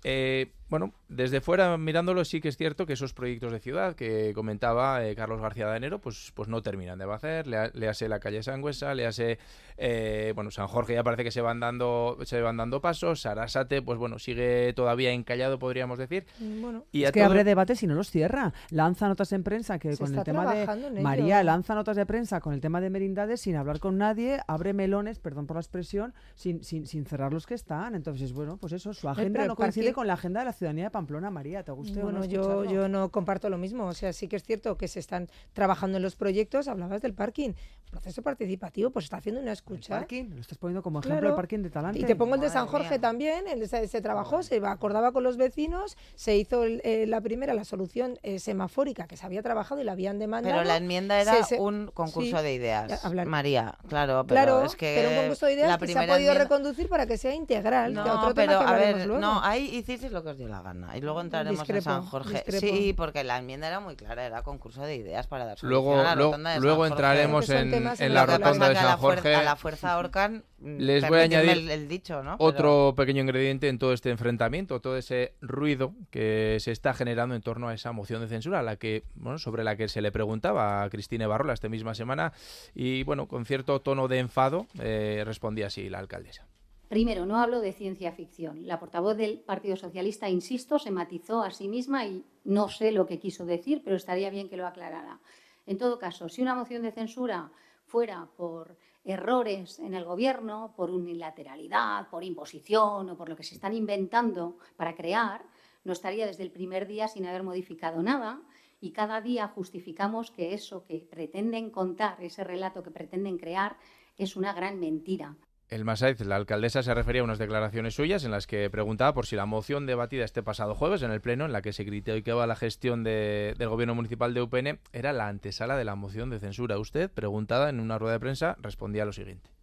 Eh, bueno, desde fuera mirándolo sí que es cierto que esos proyectos de ciudad que comentaba eh, Carlos García de Enero, pues, pues no terminan de hacer. Le, le hace la calle Sangüesa, le hace, eh, bueno, San Jorge ya parece que se van dando, se van dando pasos. Sarasate, pues bueno, sigue todavía encallado, podríamos decir. Bueno, Y es que todo- abre debate si no los cierra. Lanza notas en prensa que Se con el tema de. María lanza notas de prensa con el tema de merindades sin hablar con nadie, abre melones, perdón por la expresión, sin, sin, sin cerrar los que están. Entonces, bueno, pues eso, su agenda pero no coincide con la agenda de la ciudadanía de Pamplona, María. ¿Te guste o Bueno, no yo, yo no comparto lo mismo. O sea, sí que es cierto que se están trabajando en los proyectos. Hablabas del parking. Proceso participativo, pues está haciendo una escucha. parking? Lo estás poniendo como ejemplo Claro. el parking de Talante. Y te pongo el de Madre San Jorge mía. también, el, se, se trabajó, se acordaba con los vecinos, se hizo el- eh, la primera, la solución eh, semafórica que se había trabajado y la habían demandado. Pero la enmienda era Se- se- un concurso sí, de ideas. hablar- María, claro, pero Claro, es que pero un concurso de ideas la que se ha podido enmienda- reconducir para que sea integral. que No, otro tema pero que a ver, luego. no, ahí hicisteis lo que os dio la gana. Y luego entraremos Discrepo, en San Jorge. discrepo. Sí, porque la enmienda era muy clara, era concurso de ideas para dar solución Luego, a la luego, rotonda de San luego Jorge. entraremos en, la rotonda de San la fuerza- Jorge. a la fuerza ahorcan. mm, Les voy a añadir el, el dicho, ¿no? Otro pequeño ingrediente en todo este enfrentamiento, todo ese ruido que se está generando en torno a esa moción de censura, a la que, bueno, sobre la que se le preguntaba a Cristina Barrola esta misma semana y, bueno, con cierto tono de enfado eh, respondía así la alcaldesa. Primero, no hablo de ciencia ficción. La portavoz del Partido Socialista, insisto, se matizó a sí misma y no sé lo que quiso decir, pero estaría bien que lo aclarara. En todo caso, si una moción de censura fuera por errores en el gobierno, por unilateralidad, por imposición o por lo que se están inventando para crear, no estaría desde el primer día sin haber modificado nada y cada día justificamos que eso que pretenden contar, ese relato que pretenden crear, es una gran mentira. El Masaiz, la alcaldesa, se refería a unas declaraciones suyas en las que preguntaba por si la moción debatida este pasado jueves en el Pleno, en la que se criticaba la gestión de- del gobierno municipal de UPN, era la antesala de la moción de censura. Usted, preguntada en una rueda de prensa, respondía lo siguiente.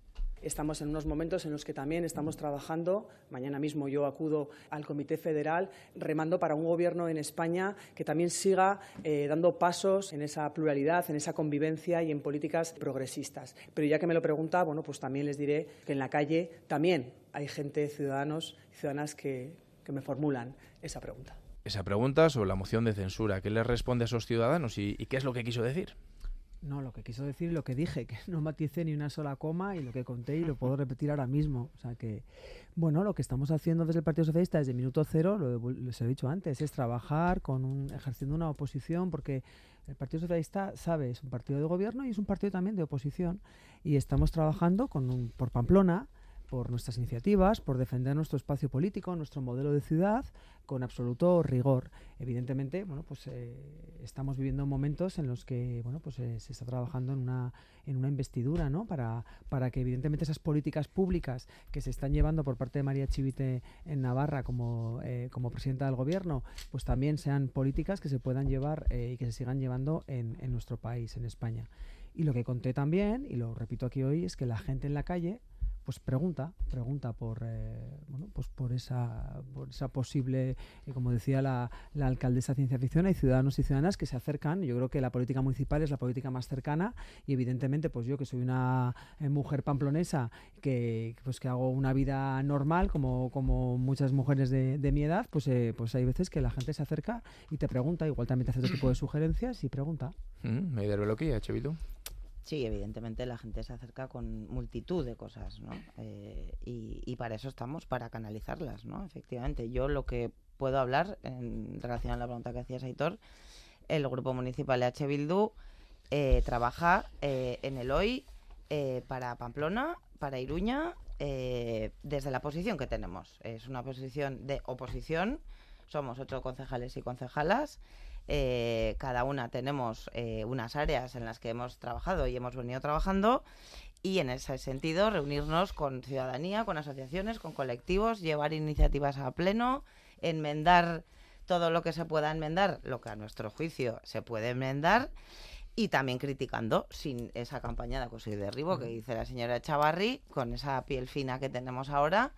Estamos en unos momentos en los que también estamos trabajando. Mañana mismo yo acudo al Comité Federal remando para un gobierno en España que también siga eh, dando pasos en esa pluralidad, en esa convivencia y en políticas progresistas. Pero ya que me lo pregunta, bueno, pues también les diré que en la calle también hay gente, ciudadanos y ciudadanas que, me formulan esa pregunta. Esa pregunta sobre la moción de censura, ¿qué le responde a esos ciudadanos y qué es lo que quiso decir? No, lo que quiso decir y lo que dije, que no maticé ni una sola coma y lo que conté y lo puedo repetir ahora mismo. O sea que, bueno, lo que estamos haciendo desde el Partido Socialista desde minuto cero, lo les he dicho antes, es trabajar con un, ejerciendo una oposición porque el Partido Socialista sabe, es un partido de gobierno y es un partido también de oposición y estamos trabajando con un, por Pamplona por nuestras iniciativas, por defender nuestro espacio político, nuestro modelo de ciudad, con absoluto rigor. Evidentemente, bueno, pues eh, estamos viviendo momentos en los que, bueno, pues eh, se está trabajando en una en una investidura, ¿no? Para, para que evidentemente esas políticas públicas que se están llevando por parte de María Chivite en Navarra como, eh, como presidenta del gobierno, pues también sean políticas que se puedan llevar y que se sigan llevando en, en nuestro país, en España. Y lo que conté también, y lo repito aquí hoy, es que la gente en la calle pues pregunta, pregunta por eh, bueno, pues por esa, por esa posible, eh, como decía la, la alcaldesa de Ciencia Ficción, hay ciudadanos y ciudadanas que se acercan. Yo creo que la política municipal es la política más cercana y evidentemente, pues yo que soy una eh, mujer pamplonesa que pues que hago una vida normal como, como muchas mujeres de, de mi edad, pues eh, pues hay veces que la gente se acerca y te pregunta, igual también te hace otro tipo de sugerencias y pregunta. Mm, Sí, evidentemente la gente se acerca con multitud de cosas, ¿no? Eh, y, y para eso estamos, para canalizarlas, ¿no? Efectivamente, yo lo que puedo hablar en relación a la pregunta que hacías, Aitor, el Grupo Municipal de H. Bildu eh, trabaja eh, en el hoy eh, para Pamplona, para Iruña, eh, desde la posición que tenemos. Es una posición de oposición, somos ocho concejales y concejalas. Eh, cada una tenemos eh, unas áreas en las que hemos trabajado y hemos venido trabajando y en ese sentido reunirnos con ciudadanía, con asociaciones, con colectivos, llevar iniciativas a pleno, enmendar todo lo que se pueda enmendar, lo que a nuestro juicio se puede enmendar, y también criticando sin esa campaña de acoso y derribo que dice la señora Chavarri, con esa piel fina que tenemos ahora.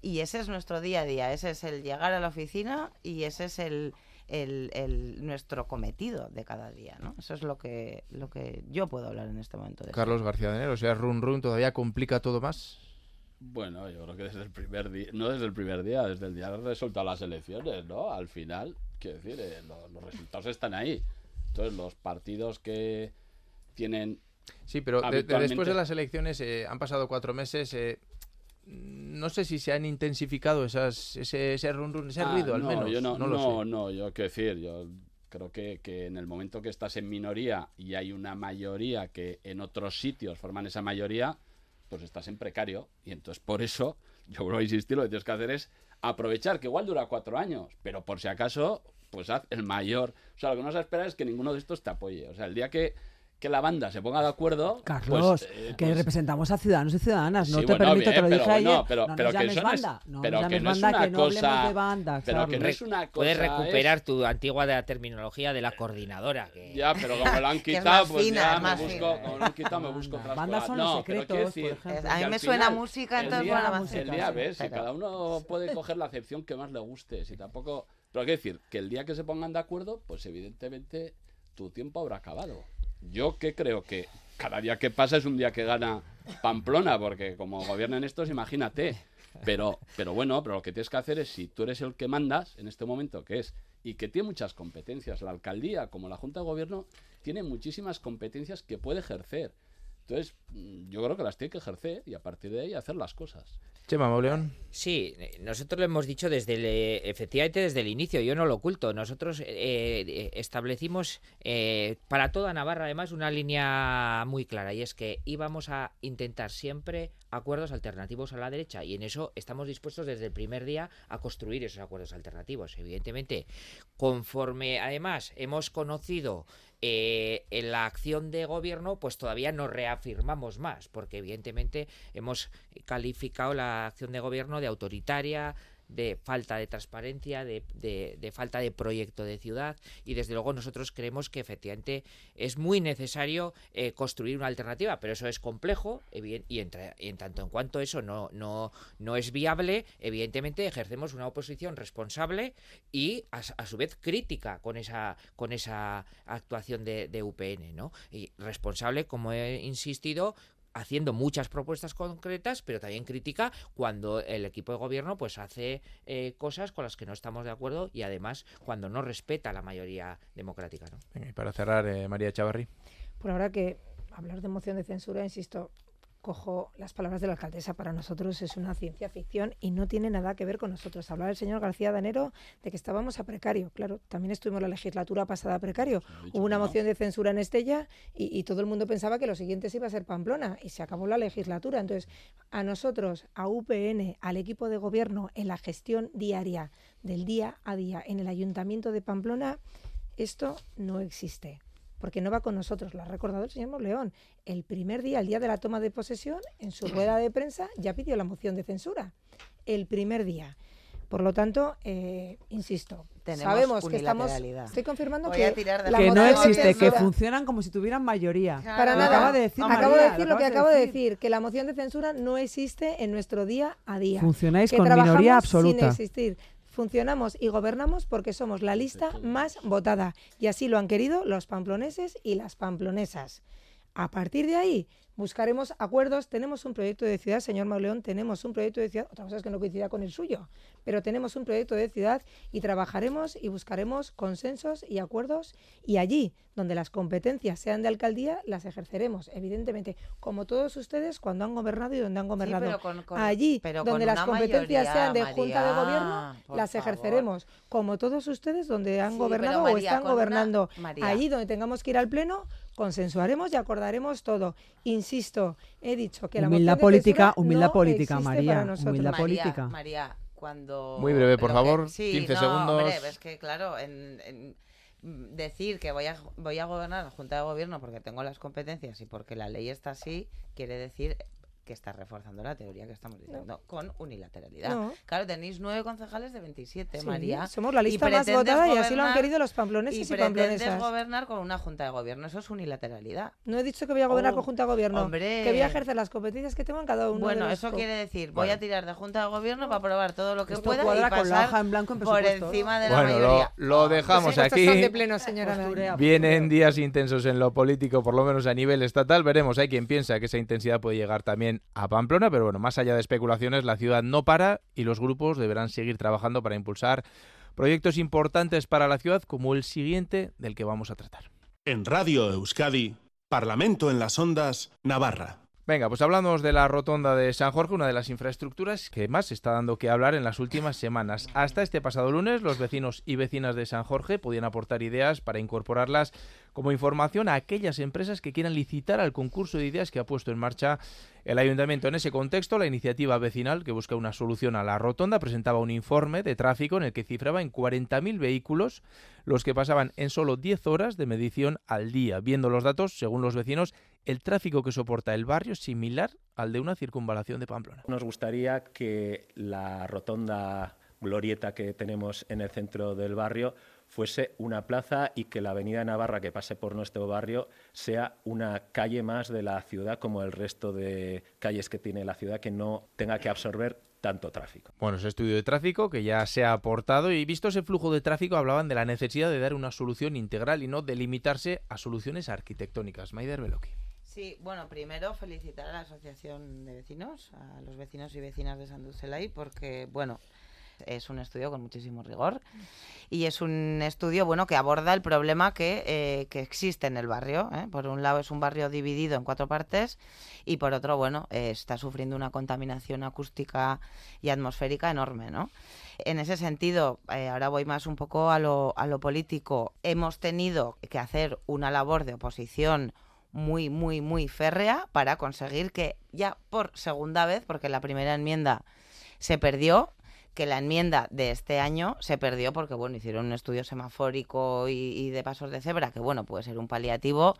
Y ese es nuestro día a día, ese es el llegar a la oficina y ese es el, el, nuestro cometido de cada día, ¿no? Eso es lo que, lo que yo puedo hablar en este momento. De Carlos García de Enero, o sea, run run todavía complica todo más. Bueno, yo creo que desde el primer día, no desde el primer día, desde el día de resultado las elecciones, ¿no? Al final, quiero decir, eh, los resultados están ahí. Entonces, los partidos que tienen... Sí, pero después de las elecciones eh, han pasado cuatro meses. Eh, no sé si se han intensificado esas, ese, ese run, ese ah, ruido, al menos. Yo no, no, no, no, yo quiero decir, yo creo que, que, en el momento que estás en minoría y hay una mayoría que en otros sitios forman esa mayoría, pues estás en precario. Y entonces por eso, yo vuelvo a insistir, lo que tienes que hacer es aprovechar, que igual dura cuatro años, pero por si acaso, pues haz el mayor. O sea, lo que no se espera es que ninguno de estos te apoye. O sea, el día que que la banda se ponga de acuerdo. Carlos, pues, eh, que pues representamos a ciudadanos y ciudadanas. No te permito, te lo dije ayer. pero, no pero que eso banda. No pero que no es una que cosa. de banda, pero que no es una cosa. Puedes recuperar tu antigua de la terminología de la coordinadora. Que... Ya, pero como lo han quitado, pues ya me busco, como lo han quitado, me busco otras Bandas son los secretos, por ejemplo. A mí me suena música, entonces suena música. El día, ves, si cada uno puede coger la acepción que más le guste, si tampoco... Pero hay que decir, que el día que se pongan de acuerdo, pues evidentemente tu tiempo habrá acabado. Yo que creo que cada día que pasa es un día que gana Pamplona, porque como gobiernan estos, imagínate. Pero, pero bueno, pero lo que tienes que hacer es, si tú eres el que mandas en este momento, que es, y que tiene muchas competencias, la alcaldía como la Junta de Gobierno, tiene muchísimas competencias que puede ejercer. Entonces, mm, yo creo que las tiene que ejercer y a partir de ahí hacer las cosas. Chema Mauleón. Sí, nosotros lo hemos dicho desde el, efectivamente desde el inicio, yo no lo oculto. Nosotros eh, establecimos eh, para toda Navarra además una línea muy clara y es que íbamos a intentar siempre acuerdos alternativos a la derecha y en eso estamos dispuestos desde el primer día a construir esos acuerdos alternativos. Evidentemente, conforme además hemos conocido eh, en la acción de gobierno, pues todavía nos reafirmamos más, porque evidentemente hemos calificado la acción de gobierno de autoritaria, de falta de transparencia, de, de, falta de proyecto de ciudad y desde luego nosotros creemos que efectivamente es muy necesario eh, construir una alternativa, pero eso es complejo y en, tanto en cuanto eso no, no, no es viable, evidentemente ejercemos una oposición responsable y a, a su vez crítica con esa, con esa actuación de, de UPN, ¿no? Y responsable, como he insistido, haciendo muchas propuestas concretas, pero también crítica cuando el equipo de gobierno pues hace eh, cosas con las que no estamos de acuerdo y además cuando no respeta la mayoría democrática. ¿no? y para cerrar, eh, María Chavarri. Por ahora que hablar de moción de censura, insisto, cojo las palabras de la alcaldesa, para nosotros es una ciencia ficción y no tiene nada que ver con nosotros. Hablaba el señor García Danero de que estábamos a precario. Claro, también estuvimos la legislatura pasada a precario. Hubo una moción de censura en Estella y, todo el mundo pensaba que lo siguiente iba a ser Pamplona y se acabó la legislatura. Entonces, a nosotros, a UPN, al equipo de gobierno, en la gestión diaria del día a día en el ayuntamiento de Pamplona, esto no existe porque no va con nosotros, lo ha recordado el señor León. El primer día, el día de la toma de posesión, en su rueda de prensa ya pidió la moción de censura. El primer día. Por lo tanto, eh, insisto, sabemos que estamos. Estoy confirmando que, que no existe, que funcionan como si tuvieran mayoría. Para nada. Acabo de decir, acabo de decir lo que acabo de decir, que la moción de censura no existe en nuestro día a día. Funcionáis con minoría absoluta. Sin existir funcionamos y gobernamos porque somos la lista más votada. Y así lo han querido los pamploneses y las pamplonesas. A partir de ahí, buscaremos acuerdos. Tenemos un proyecto de ciudad, señor Mauleón, tenemos un proyecto de ciudad. Otra cosa es que no coincida con el suyo, pero tenemos un proyecto de ciudad y trabajaremos y buscaremos consensos y acuerdos. Y allí, donde las competencias sean de alcaldía, las ejerceremos, evidentemente, como todos ustedes cuando han gobernado y donde han gobernado. allí, donde las competencias sean de Junta de Gobierno, las ejerceremos, como todos ustedes donde han gobernado o están gobernando. allí, donde tengamos que ir al Pleno, consensuaremos y acordaremos todo. Insisto, he dicho que la humildad política, humildad política, María, humildad política. María, cuando muy breve, por favor, 15 segundos. es que claro, en decir que voy a, voy a gobernar la Junta de Gobierno porque tengo las competencias y porque la ley está así, quiere decir que está reforzando la teoría que estamos diciendo con unilateralidad. No. Claro, tenéis nueve concejales de 27, Sí, María. somos la lista más votada y así lo han querido los pamploneses y y pretendes pamplonesas. gobernar con una Junta de Gobierno. Eso es unilateralidad. No he dicho que voy a gobernar Oh, con Junta de Gobierno. hombre. Que voy a ejercer las competencias que tengo en cada uno Bueno, de los eso quiere decir, voy a tirar de Junta de Gobierno para aprobar todo lo que Esto pueda y cuadra con la pasar hoja en blanco en por encima de la Bueno, mayoría. lo dejamos Los aquí. de pleno, señora. Posturea. Vienen días intensos en lo político, por lo menos a nivel estatal. Veremos, hay quien piensa que esa intensidad puede llegar también a Pamplona, pero bueno, más allá de especulaciones, la ciudad no para y los grupos deberán seguir trabajando para impulsar proyectos importantes para la ciudad, como el siguiente del que vamos a tratar. En Radio Euskadi, Parlamento en las Ondas, Navarra. Venga, pues hablamos de la rotonda de San Jorge, una de las infraestructuras que más está dando que hablar en las últimas semanas. Hasta este pasado lunes, los vecinos y vecinas de San Jorge podían aportar ideas para incorporarlas como información a aquellas empresas que quieran licitar al concurso de ideas que ha puesto en marcha el ayuntamiento. En ese contexto, la iniciativa vecinal que busca una solución a la rotonda presentaba un informe de tráfico en el que cifraba en 40.000 vehículos los que pasaban en solo 10 horas de medición al día. Viendo los datos, según los vecinos, el tráfico que soporta el barrio es similar al de una circunvalación de Pamplona. Nos gustaría que la rotonda glorieta que tenemos en el centro del barrio fuese una plaza y que la avenida Navarra que pase por nuestro barrio sea una calle más de la ciudad como el resto de calles que tiene la ciudad que no tenga que absorber tanto tráfico. Bueno, ese estudio de tráfico que ya se ha aportado y visto ese flujo de tráfico hablaban de la necesidad de dar una solución integral y no de limitarse a soluciones arquitectónicas. Maider Beloki. Sí, bueno, primero felicitar a la Asociación de Vecinos, a los vecinos y vecinas de San Dulcelay, porque, bueno, es un estudio con muchísimo rigor y es un estudio, bueno, que aborda el problema que, eh, que existe en el barrio. ¿eh? Por un lado es un barrio dividido en cuatro partes y por otro, bueno, eh, está sufriendo una contaminación acústica y atmosférica enorme, ¿no? En ese sentido, eh, ahora voy más un poco a lo, a lo político. Hemos tenido que hacer una labor de oposición muy, muy, muy férrea para conseguir que ya por segunda vez, porque la primera enmienda se perdió, que la enmienda de este año se perdió porque, bueno, hicieron un estudio semafórico y, y de pasos de cebra, que, bueno, puede ser un paliativo,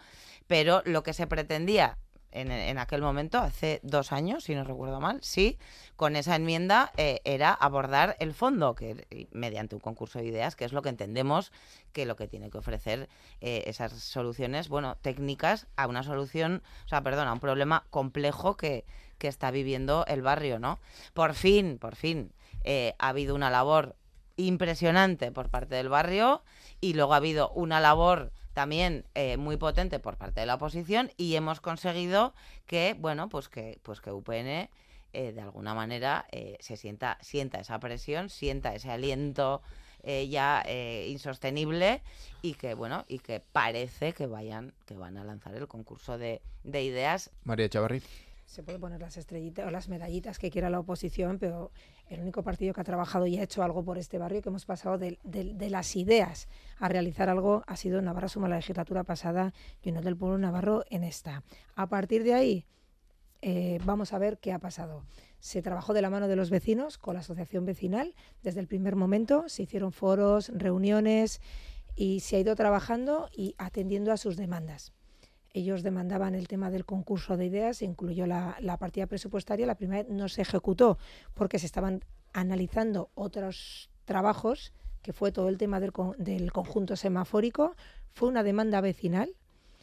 pero lo que se pretendía en, aquel momento, hace dos años, si no recuerdo mal, sí, con esa enmienda eh, era abordar el fondo, que eh, mediante un concurso de ideas, que es lo que entendemos que lo que tiene que ofrecer eh, esas soluciones, bueno, técnicas a una solución, o sea, perdón, a un problema complejo que, que está viviendo el barrio, ¿no? Por fin, por fin, ha habido una labor impresionante por parte del barrio y luego ha habido una labor también eh, muy potente por parte de la oposición y hemos conseguido que bueno pues que pues que UPN eh, de alguna manera eh, se sienta sienta esa presión sienta ese aliento eh, ya eh, insostenible y que bueno y que parece que vayan que van a lanzar el concurso de, de ideas María Chavarri. se puede poner las estrellitas o las medallitas que quiera la oposición, pero el único partido que ha trabajado y ha hecho algo por este barrio, que hemos pasado de, las ideas a realizar algo, ha sido Navarra Suma la legislatura pasada y Unión del Pueblo Navarro en esta. A partir de ahí, eh, vamos a ver qué ha pasado. Se trabajó de la mano de los vecinos con la asociación vecinal desde el primer momento, se hicieron foros, reuniones y se ha ido trabajando y atendiendo a sus demandas. Ellos demandaban el tema del concurso de ideas, se incluyó la, partida presupuestaria, la primera vez no se ejecutó porque se estaban analizando otros trabajos, que fue todo el tema del, del conjunto semafórico, fue una demanda vecinal,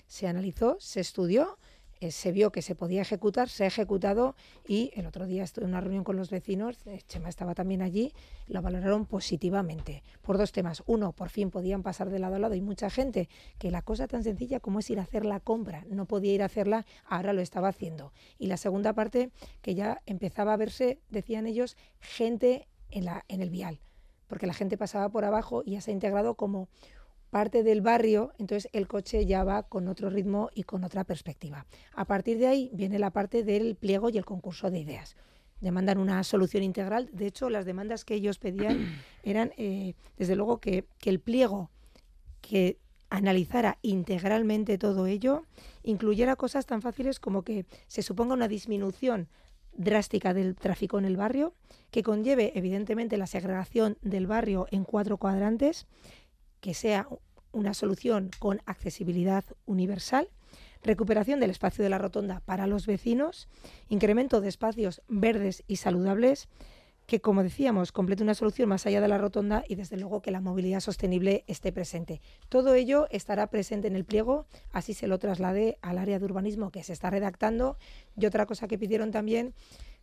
se analizó, se estudió, eh, se vio que se podía ejecutar, se ha ejecutado y el otro día estuve en una reunión con los vecinos, eh, Chema estaba también allí, lo valoraron positivamente por dos temas. Uno, por fin podían pasar de lado a lado y mucha gente que la cosa tan sencilla como es ir a hacer la compra, no podía ir a hacerla, ahora lo estaba haciendo. Y la segunda parte, que ya empezaba a verse, decían ellos, gente en, la, en el vial, porque la gente pasaba por abajo y ya se ha integrado como parte del barrio, entonces el coche ya va con otro ritmo y con otra perspectiva. A partir de ahí viene la parte del pliego y el concurso de ideas. Demandan una solución integral. De hecho, las demandas que ellos pedían eran, eh, desde luego, que, que el pliego que analizara integralmente todo ello, incluyera cosas tan fáciles como que se suponga una disminución drástica del tráfico en el barrio, que conlleve evidentemente la segregación del barrio en cuatro cuadrantes, que sea una solución con accesibilidad universal, recuperación del espacio de la rotonda para los vecinos, incremento de espacios verdes y saludables, que, como decíamos, complete una solución más allá de la rotonda y, desde luego, que la movilidad sostenible esté presente. Todo ello estará presente en el pliego, así se lo traslade al área de urbanismo que se está redactando. Y otra cosa que pidieron también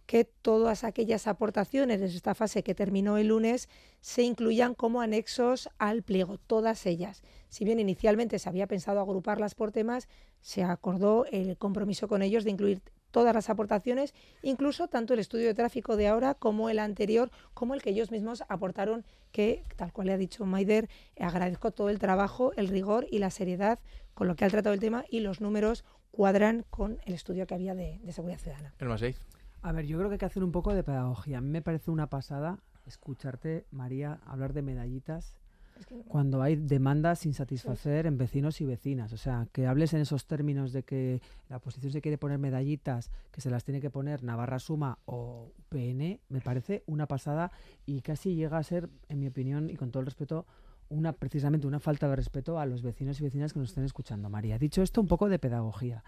que todas aquellas aportaciones de esta fase que terminó el lunes se incluyan como anexos al pliego, todas ellas. Si bien inicialmente se había pensado agruparlas por temas, se acordó el compromiso con ellos de incluir todas las aportaciones, incluso tanto el estudio de tráfico de ahora como el anterior, como el que ellos mismos aportaron, que, tal cual le ha dicho Maider, agradezco todo el trabajo, el rigor y la seriedad con lo que ha tratado el tema y los números cuadran con el estudio que había de, seguridad ciudadana. El más A ver, yo creo que hay que hacer un poco de pedagogía. A mí me parece una pasada escucharte, María, hablar de medallitas cuando hay demandas sin satisfacer en vecinos y vecinas. O sea, que hables en esos términos de que la oposición se quiere poner medallitas, que se las tiene que poner Navarra Suma o PN, me parece una pasada y casi llega a ser, en mi opinión, y con todo el respeto, una precisamente una falta de respeto a los vecinos y vecinas que nos estén escuchando. María, dicho esto, un poco de pedagogía.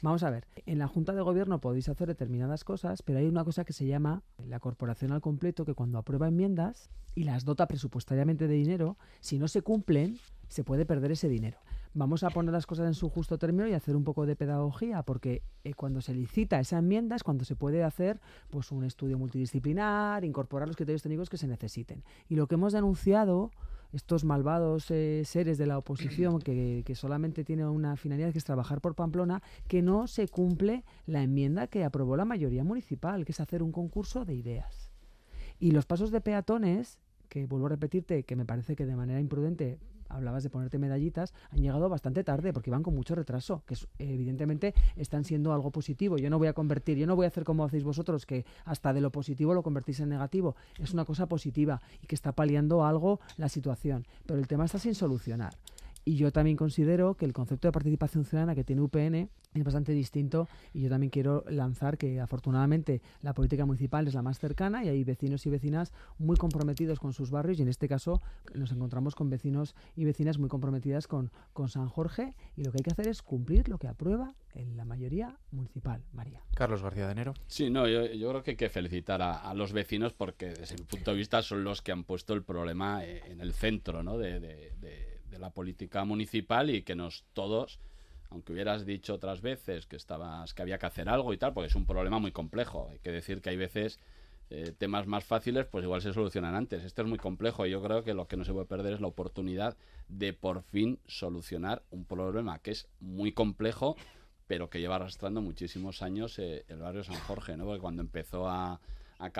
Vamos a ver, en la Junta de Gobierno podéis hacer determinadas cosas, pero hay una cosa que se llama la corporación al completo, que cuando aprueba enmiendas y las dota presupuestariamente de dinero, si no se cumplen, se puede perder ese dinero. Vamos a poner las cosas en su justo término y hacer un poco de pedagogía, porque eh, cuando se licita esa enmienda es cuando se puede hacer pues un estudio multidisciplinar, incorporar los criterios técnicos que se necesiten. Y lo que hemos denunciado estos malvados eh, seres de la oposición que, que, solamente tienen una finalidad que es trabajar por Pamplona, que no se cumple la enmienda que aprobó la mayoría municipal, que es hacer un concurso de ideas. Y los pasos de peatones, que vuelvo a repetirte, que me parece que de manera imprudente hablabas de ponerte medallitas, han llegado bastante tarde porque van con mucho retraso, que evidentemente están siendo algo positivo. Yo no voy a convertir, yo no voy a hacer como hacéis vosotros, que hasta de lo positivo lo convertís en negativo. Es una cosa positiva y que está paliando algo la situación, pero el tema está sin solucionar. Y yo también considero que el concepto de participación ciudadana que tiene UPN es bastante distinto y yo también quiero lanzar que afortunadamente la política municipal es la más cercana y hay vecinos y vecinas muy comprometidos con sus barrios y en este caso nos encontramos con vecinos y vecinas muy comprometidas con, con San Jorge y lo que hay que hacer es cumplir lo que aprueba en la mayoría municipal, María. Carlos García de Enero. Sí, no, yo, creo que hay que felicitar a, los vecinos porque desde mi punto de vista son los que han puesto el problema eh, en el centro ¿no? de, de, de la política municipal y que nos todos aunque hubieras dicho otras veces que estabas que había que hacer algo y tal, porque es un problema muy complejo. Hay que decir que hay veces eh, temas más fáciles, pues igual se solucionan antes. Este es muy complejo y yo creo que lo que no se puede perder es la oportunidad de por fin solucionar un problema que es muy complejo, pero que lleva arrastrando muchísimos años eh, el barrio San Jorge, ¿no? Porque cuando empezó a, a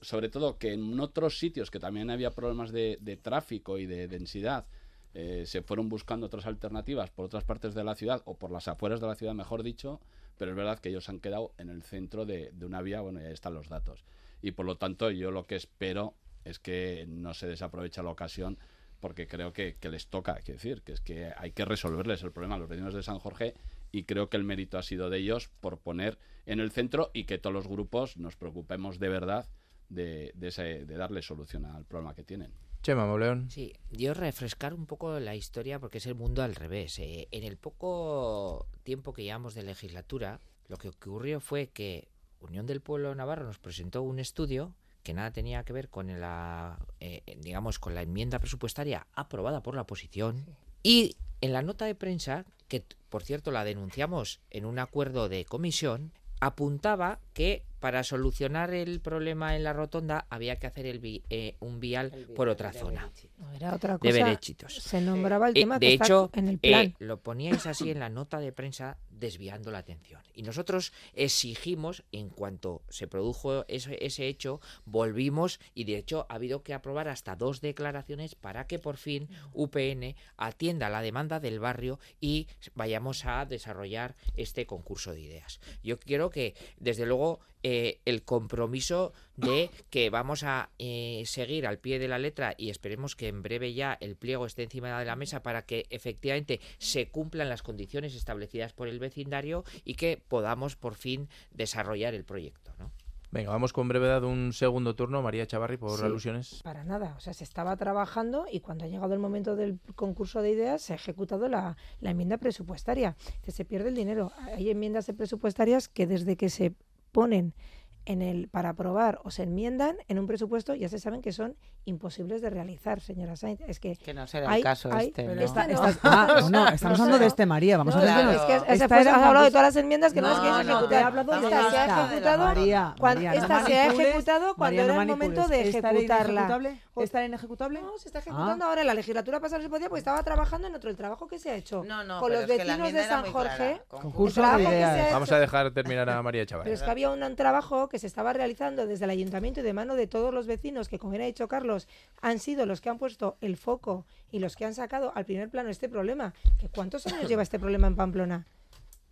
sobre todo que en otros sitios que también había problemas de, de tráfico y de densidad, eh, se fueron buscando otras alternativas por otras partes de la ciudad o por las afueras de la ciudad, mejor dicho, pero es verdad que ellos han quedado en el centro de, una vía, bueno, ya están los datos. Y por lo tanto, yo lo que espero es que no se desaproveche la ocasión porque creo que, les toca, que decir, que es que hay que resolverles el problema a los vecinos de San Jorge y creo que el mérito ha sido de ellos por poner en el centro y que todos los grupos nos preocupemos de verdad de, de, de darle solución al problema que tienen. Chema Moleón. Sí, yo refrescar un poco la historia porque es el mundo al revés. Eh, en el poco tiempo que llevamos de legislatura, lo que ocurrió fue que Unión del Pueblo Navarro nos presentó un estudio que nada tenía que ver con la, eh, digamos, con la enmienda presupuestaria aprobada por la oposición y en la nota de prensa, que por cierto la denunciamos en un acuerdo de comisión, apuntaba que para solucionar el problema en la rotonda había que hacer el eh, un vial, por otra zona. No, era otra cosa. De Berechitos. Se nombraba el eh, tema de hecho, en el plan. Eh, lo poníais así en la nota de prensa desviando la atención. Y nosotros exigimos, en cuanto se produjo ese, ese hecho, volvimos y de hecho ha habido que aprobar hasta dos declaraciones para que por fin UPN atienda la demanda del barrio y vayamos a desarrollar este concurso de ideas. Yo quiero que, desde luego, eh, el compromiso de que vamos a eh, seguir al pie de la letra y esperemos que en breve ya el pliego esté encima de la mesa para que efectivamente se cumplan las condiciones establecidas por el vecindario y que podamos por fin desarrollar el proyecto. ¿no? Venga, vamos con brevedad un segundo turno, María Chavarri, por Sí, alusiones. Para nada, o sea, se estaba trabajando y cuando ha llegado el momento del concurso de ideas se ha ejecutado la, la enmienda presupuestaria, que se pierde el dinero. Hay enmiendas presupuestarias que desde que se ponen en el para aprobar o se enmiendan en un presupuesto ya se saben que son imposibles de realizar, señora Sainz. Es que, Que no será el caso hay- este, pero ¿no? esta- Esta- esta- ah, no, no, estamos hablando de este, María, vamos a ver claro, que es que esta has hablado de todas las enmiendas que no, las No, quieres no, ejecutar. esta se ha esta. ejecutado María, cuando María, esta no se ha ejecutado cuando María, no era el momento de ¿Esta era ejecutarla. ¿Esta era inejecutable? No, se está ejecutando ahora. En la legislatura pasada no se podía porque estaba trabajando en otro el trabajo que se ha hecho. No, no, con los es que vecinos de San Jorge. Concurso que se Vamos a dejar terminar a María Chavarri. Pero es que había un trabajo que se estaba realizando desde el ayuntamiento y de mano de todos los vecinos, que como bien ha dicho Carlos, han sido los que han puesto el foco y los que han sacado al primer plano este problema. ¿Que ¿Cuántos años lleva este problema en Pamplona?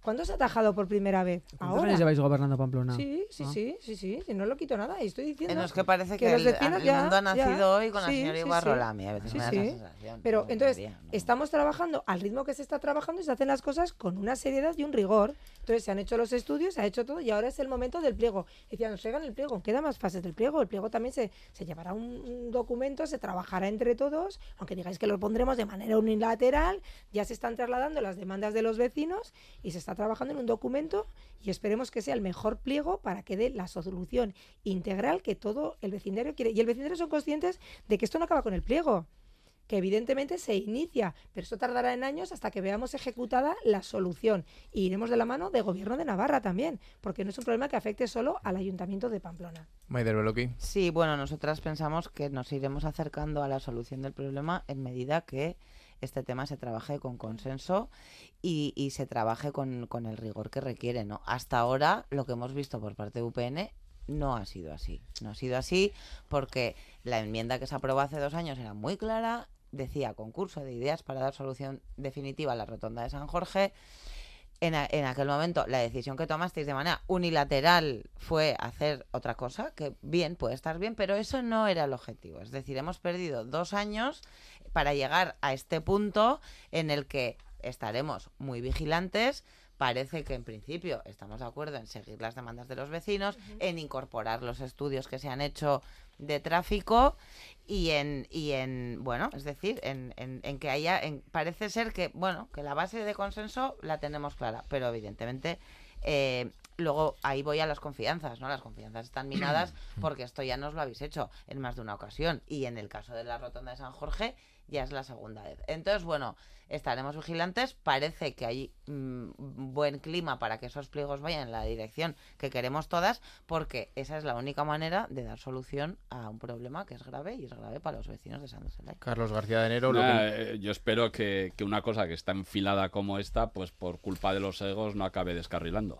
¿Cuándo se ha atajado por primera vez? ¿Cuántos Ahora. años lleváis gobernando Pamplona? Sí, sí, Ah. sí, sí, sí, sí, no lo quito nada. Y estoy diciendo No, es que parece que, los el, vecinos el ya- mundo ha ya, nacido hoy con la sí, señora sí. A mí a veces Sí, me da sí. esa sensación. Pero No, entonces, María, no. estamos trabajando al ritmo que se está trabajando y se hacen las cosas con una seriedad y un rigor. Entonces, se han hecho los estudios, se ha hecho todo y ahora es el momento del pliego. Decían, nos traigan el pliego, queda más fases del pliego. El pliego también se, se llevará un, un documento, se trabajará entre todos, aunque digáis que lo pondremos de manera unilateral, ya se están trasladando las demandas de los vecinos y se está trabajando en un documento y esperemos que sea el mejor pliego para que dé la solución integral que todo el vecindario quiere. Y el vecindario son conscientes de que esto no acaba con el pliego que evidentemente se inicia, pero eso tardará en años hasta que veamos ejecutada la solución. Y iremos de la mano de gobierno de Navarra también, porque no es un problema que afecte solo al ayuntamiento de Pamplona. Maider Beloki. Sí, bueno, nosotras pensamos que nos iremos acercando a la solución del problema en medida que este tema se trabaje con consenso y, y se trabaje con, con el rigor que requiere, ¿no? Hasta ahora lo que hemos visto por parte de UPN no ha sido así. No ha sido así porque la enmienda que se aprobó hace dos años era muy clara, decía concurso de ideas para dar solución definitiva a la rotonda de San Jorge. En, a- en aquel momento la decisión que tomasteis de manera unilateral fue hacer otra cosa, que bien, puede estar bien, pero eso no era el objetivo. Es decir, hemos perdido dos años para llegar a este punto en el que estaremos muy vigilantes. Parece que en principio estamos de acuerdo en seguir las demandas de los vecinos, en incorporar los estudios que se han hecho de tráfico y en, y en bueno, es decir, en, en, en que haya, en, parece ser que, bueno, que la base de consenso la tenemos clara, pero evidentemente eh, luego ahí voy a las confianzas, ¿no? Las confianzas están minadas porque esto ya nos lo habéis hecho en más de una ocasión y en el caso de la rotonda de San Jorge ya es la segunda vez. Entonces, bueno, estaremos vigilantes. Parece que hay mm, buen clima para que esos pliegos vayan en la dirección que queremos todas, porque esa es la única manera de dar solución a un problema que es grave y es grave para los vecinos de San Celay. Carlos García de Enero. lo Nah, que- eh, Yo espero que, que una cosa que está enfilada como esta, pues por culpa de los egos no acabe descarrilando.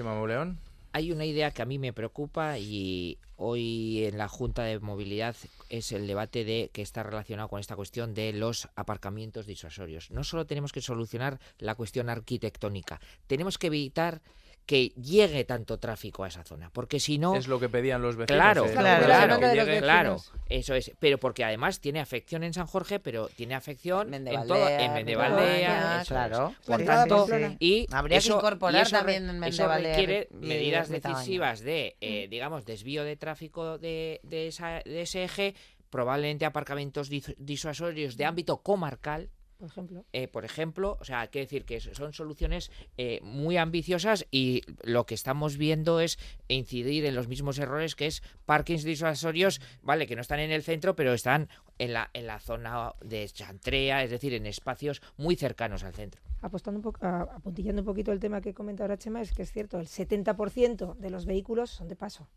Chema Mauleón. Hay una idea que a mí me preocupa y hoy en la Junta de Movilidad es el debate de que está relacionado con esta cuestión de los aparcamientos disuasorios. No solo tenemos que solucionar la cuestión arquitectónica, tenemos que evitar que llegue tanto tráfico a esa zona, porque si no Es lo que pedían los vecinos. Claro, eh, claro, claro, llegue- claro, eso es, pero porque además tiene afección en San Jorge, pero tiene afección en todo, Mendevaldea, en Mendevaldea, claro. es. Por tanto, sí, y Habría que incorporar y eso también en eso Mendevaldea requiere y- medidas y decisivas de, eh, digamos, desvío de tráfico de, de, esa- de ese eje, probablemente aparcamientos dis- disuasorios de ámbito comarcal, Por ejemplo. eh, por ejemplo, o sea, quiere decir que son soluciones eh, muy ambiciosas y lo que estamos viendo es incidir en los mismos errores que es parkings disuasorios, vale, que no están en el centro, pero están en la, en la zona de Chantrea, es decir, en espacios muy cercanos al centro. Apostando un poco, a- apuntillando un poquito el tema que comenta ahora Chema, es que es cierto, el 70% de los vehículos son de paso.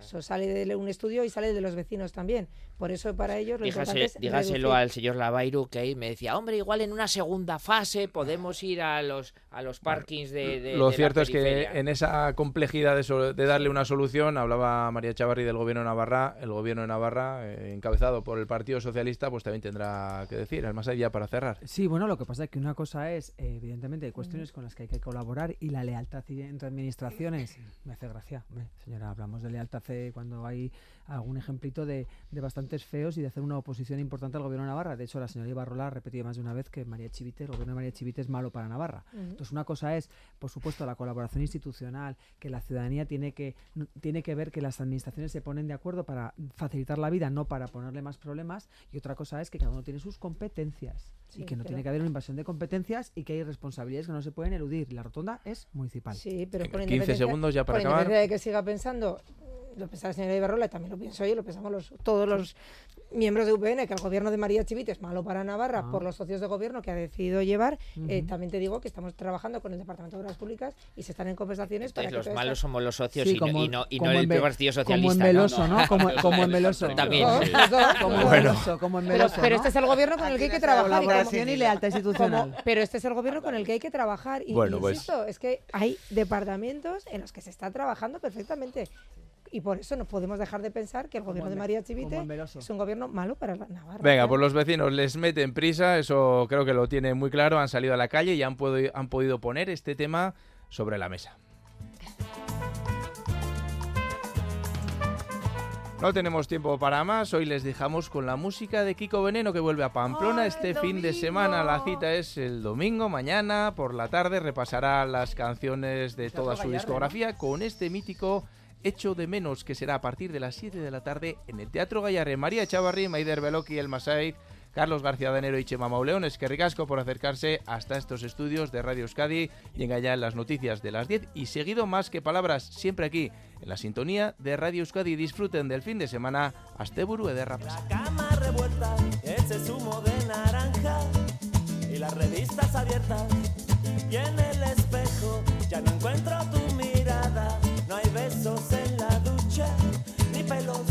Eso sale de un estudio y sale de los vecinos también. Por eso para ellos lo importante Dígase- es dígaselo reducir. al señor Lavairu que ahí me decía, hombre, igual en una segunda fase podemos ir a los a los parkings de, de- Lo de la cierto es que periferia". en esa complejidad de, so- de darle una solución, hablaba María Chavarri del gobierno de Navarra, el gobierno de Navarra, eh, encabezado por el Partido Socialista, pues también tendrá que decir. Además, hay ya para cerrar. Sí, bueno, lo que pasa es que una cosa es, eh, evidentemente, hay cuestiones con las que hay que colaborar y la lealtad entre administraciones. Me hace gracia, hombre, señora, hablamos de lealtad hace cuando hay algún ejemplito de, de, bastantes feos y de hacer una oposición importante al gobierno de Navarra. De hecho, la señora Ibarrola ha repetido más de una vez que María Chivite, el gobierno de María Chivite es malo para Navarra. Entonces, una cosa es, por supuesto, la colaboración institucional, que la ciudadanía tiene que, tiene que ver que las administraciones se ponen de acuerdo para facilitar la vida, no para ponerle más problemas. Y otra cosa es que cada uno tiene sus competencias y que no tiene que haber una invasión de competencias y que hay responsabilidades que no se pueden eludir. La rotonda es municipal. Sí, pero 15 segundos ya para acabar. de que siga pensando lo pensaba la señora Ibarrola y también lo pienso yo, lo pensamos los, todos los miembros de UPN, que el gobierno de María Chivite es malo para Navarra por los socios de gobierno que ha decidido llevar. Eh, también te digo que estamos trabajando con el Departamento de Obras Públicas y se están en conversaciones para que los malos somos los socios y, no, y, no, el Partido Socialista. Como en Veloso, ¿no? Como, como en Veloso. También. Como, bueno. como en Veloso, pero, pero, este es el gobierno con el que hay que trabajar. Colaboración y, lealtad institucional. pero este es el gobierno con el que hay que trabajar. Y, bueno, pues insisto, es que hay departamentos en los que se está trabajando perfectamente y por eso no podemos dejar de pensar que el gobierno de María Chivite es un gobierno malo para la Navarra. Venga, pues los vecinos les meten prisa, eso creo que lo tienen muy claro, han salido a la calle y han, han podido poner este tema sobre la mesa. No tenemos tiempo para más, hoy les dejamos con la música de Kiko Veneno que vuelve a Pamplona este fin de semana. La cita es el domingo, mañana por la tarde repasará las canciones de toda su discografía con este mítico Hecho de Menos, que será a partir de las 7 de la tarde en el Teatro Gallarre. María Chavarri, Maider Beloki, El Masaid, Carlos García Danero y Chema Mauleón. Es que ricasco por acercarse hasta estos estudios de Radio Euskadi y en las noticias de las 10. Y seguido más que palabras, siempre aquí, en la sintonía de Radio Euskadi. Disfruten del fin de semana. Asteburu de La cama revuelta, ese zumo de naranja y las revistas abiertas. Y en el espejo ya encuentro tu. Besos en la ducha, ni pelos,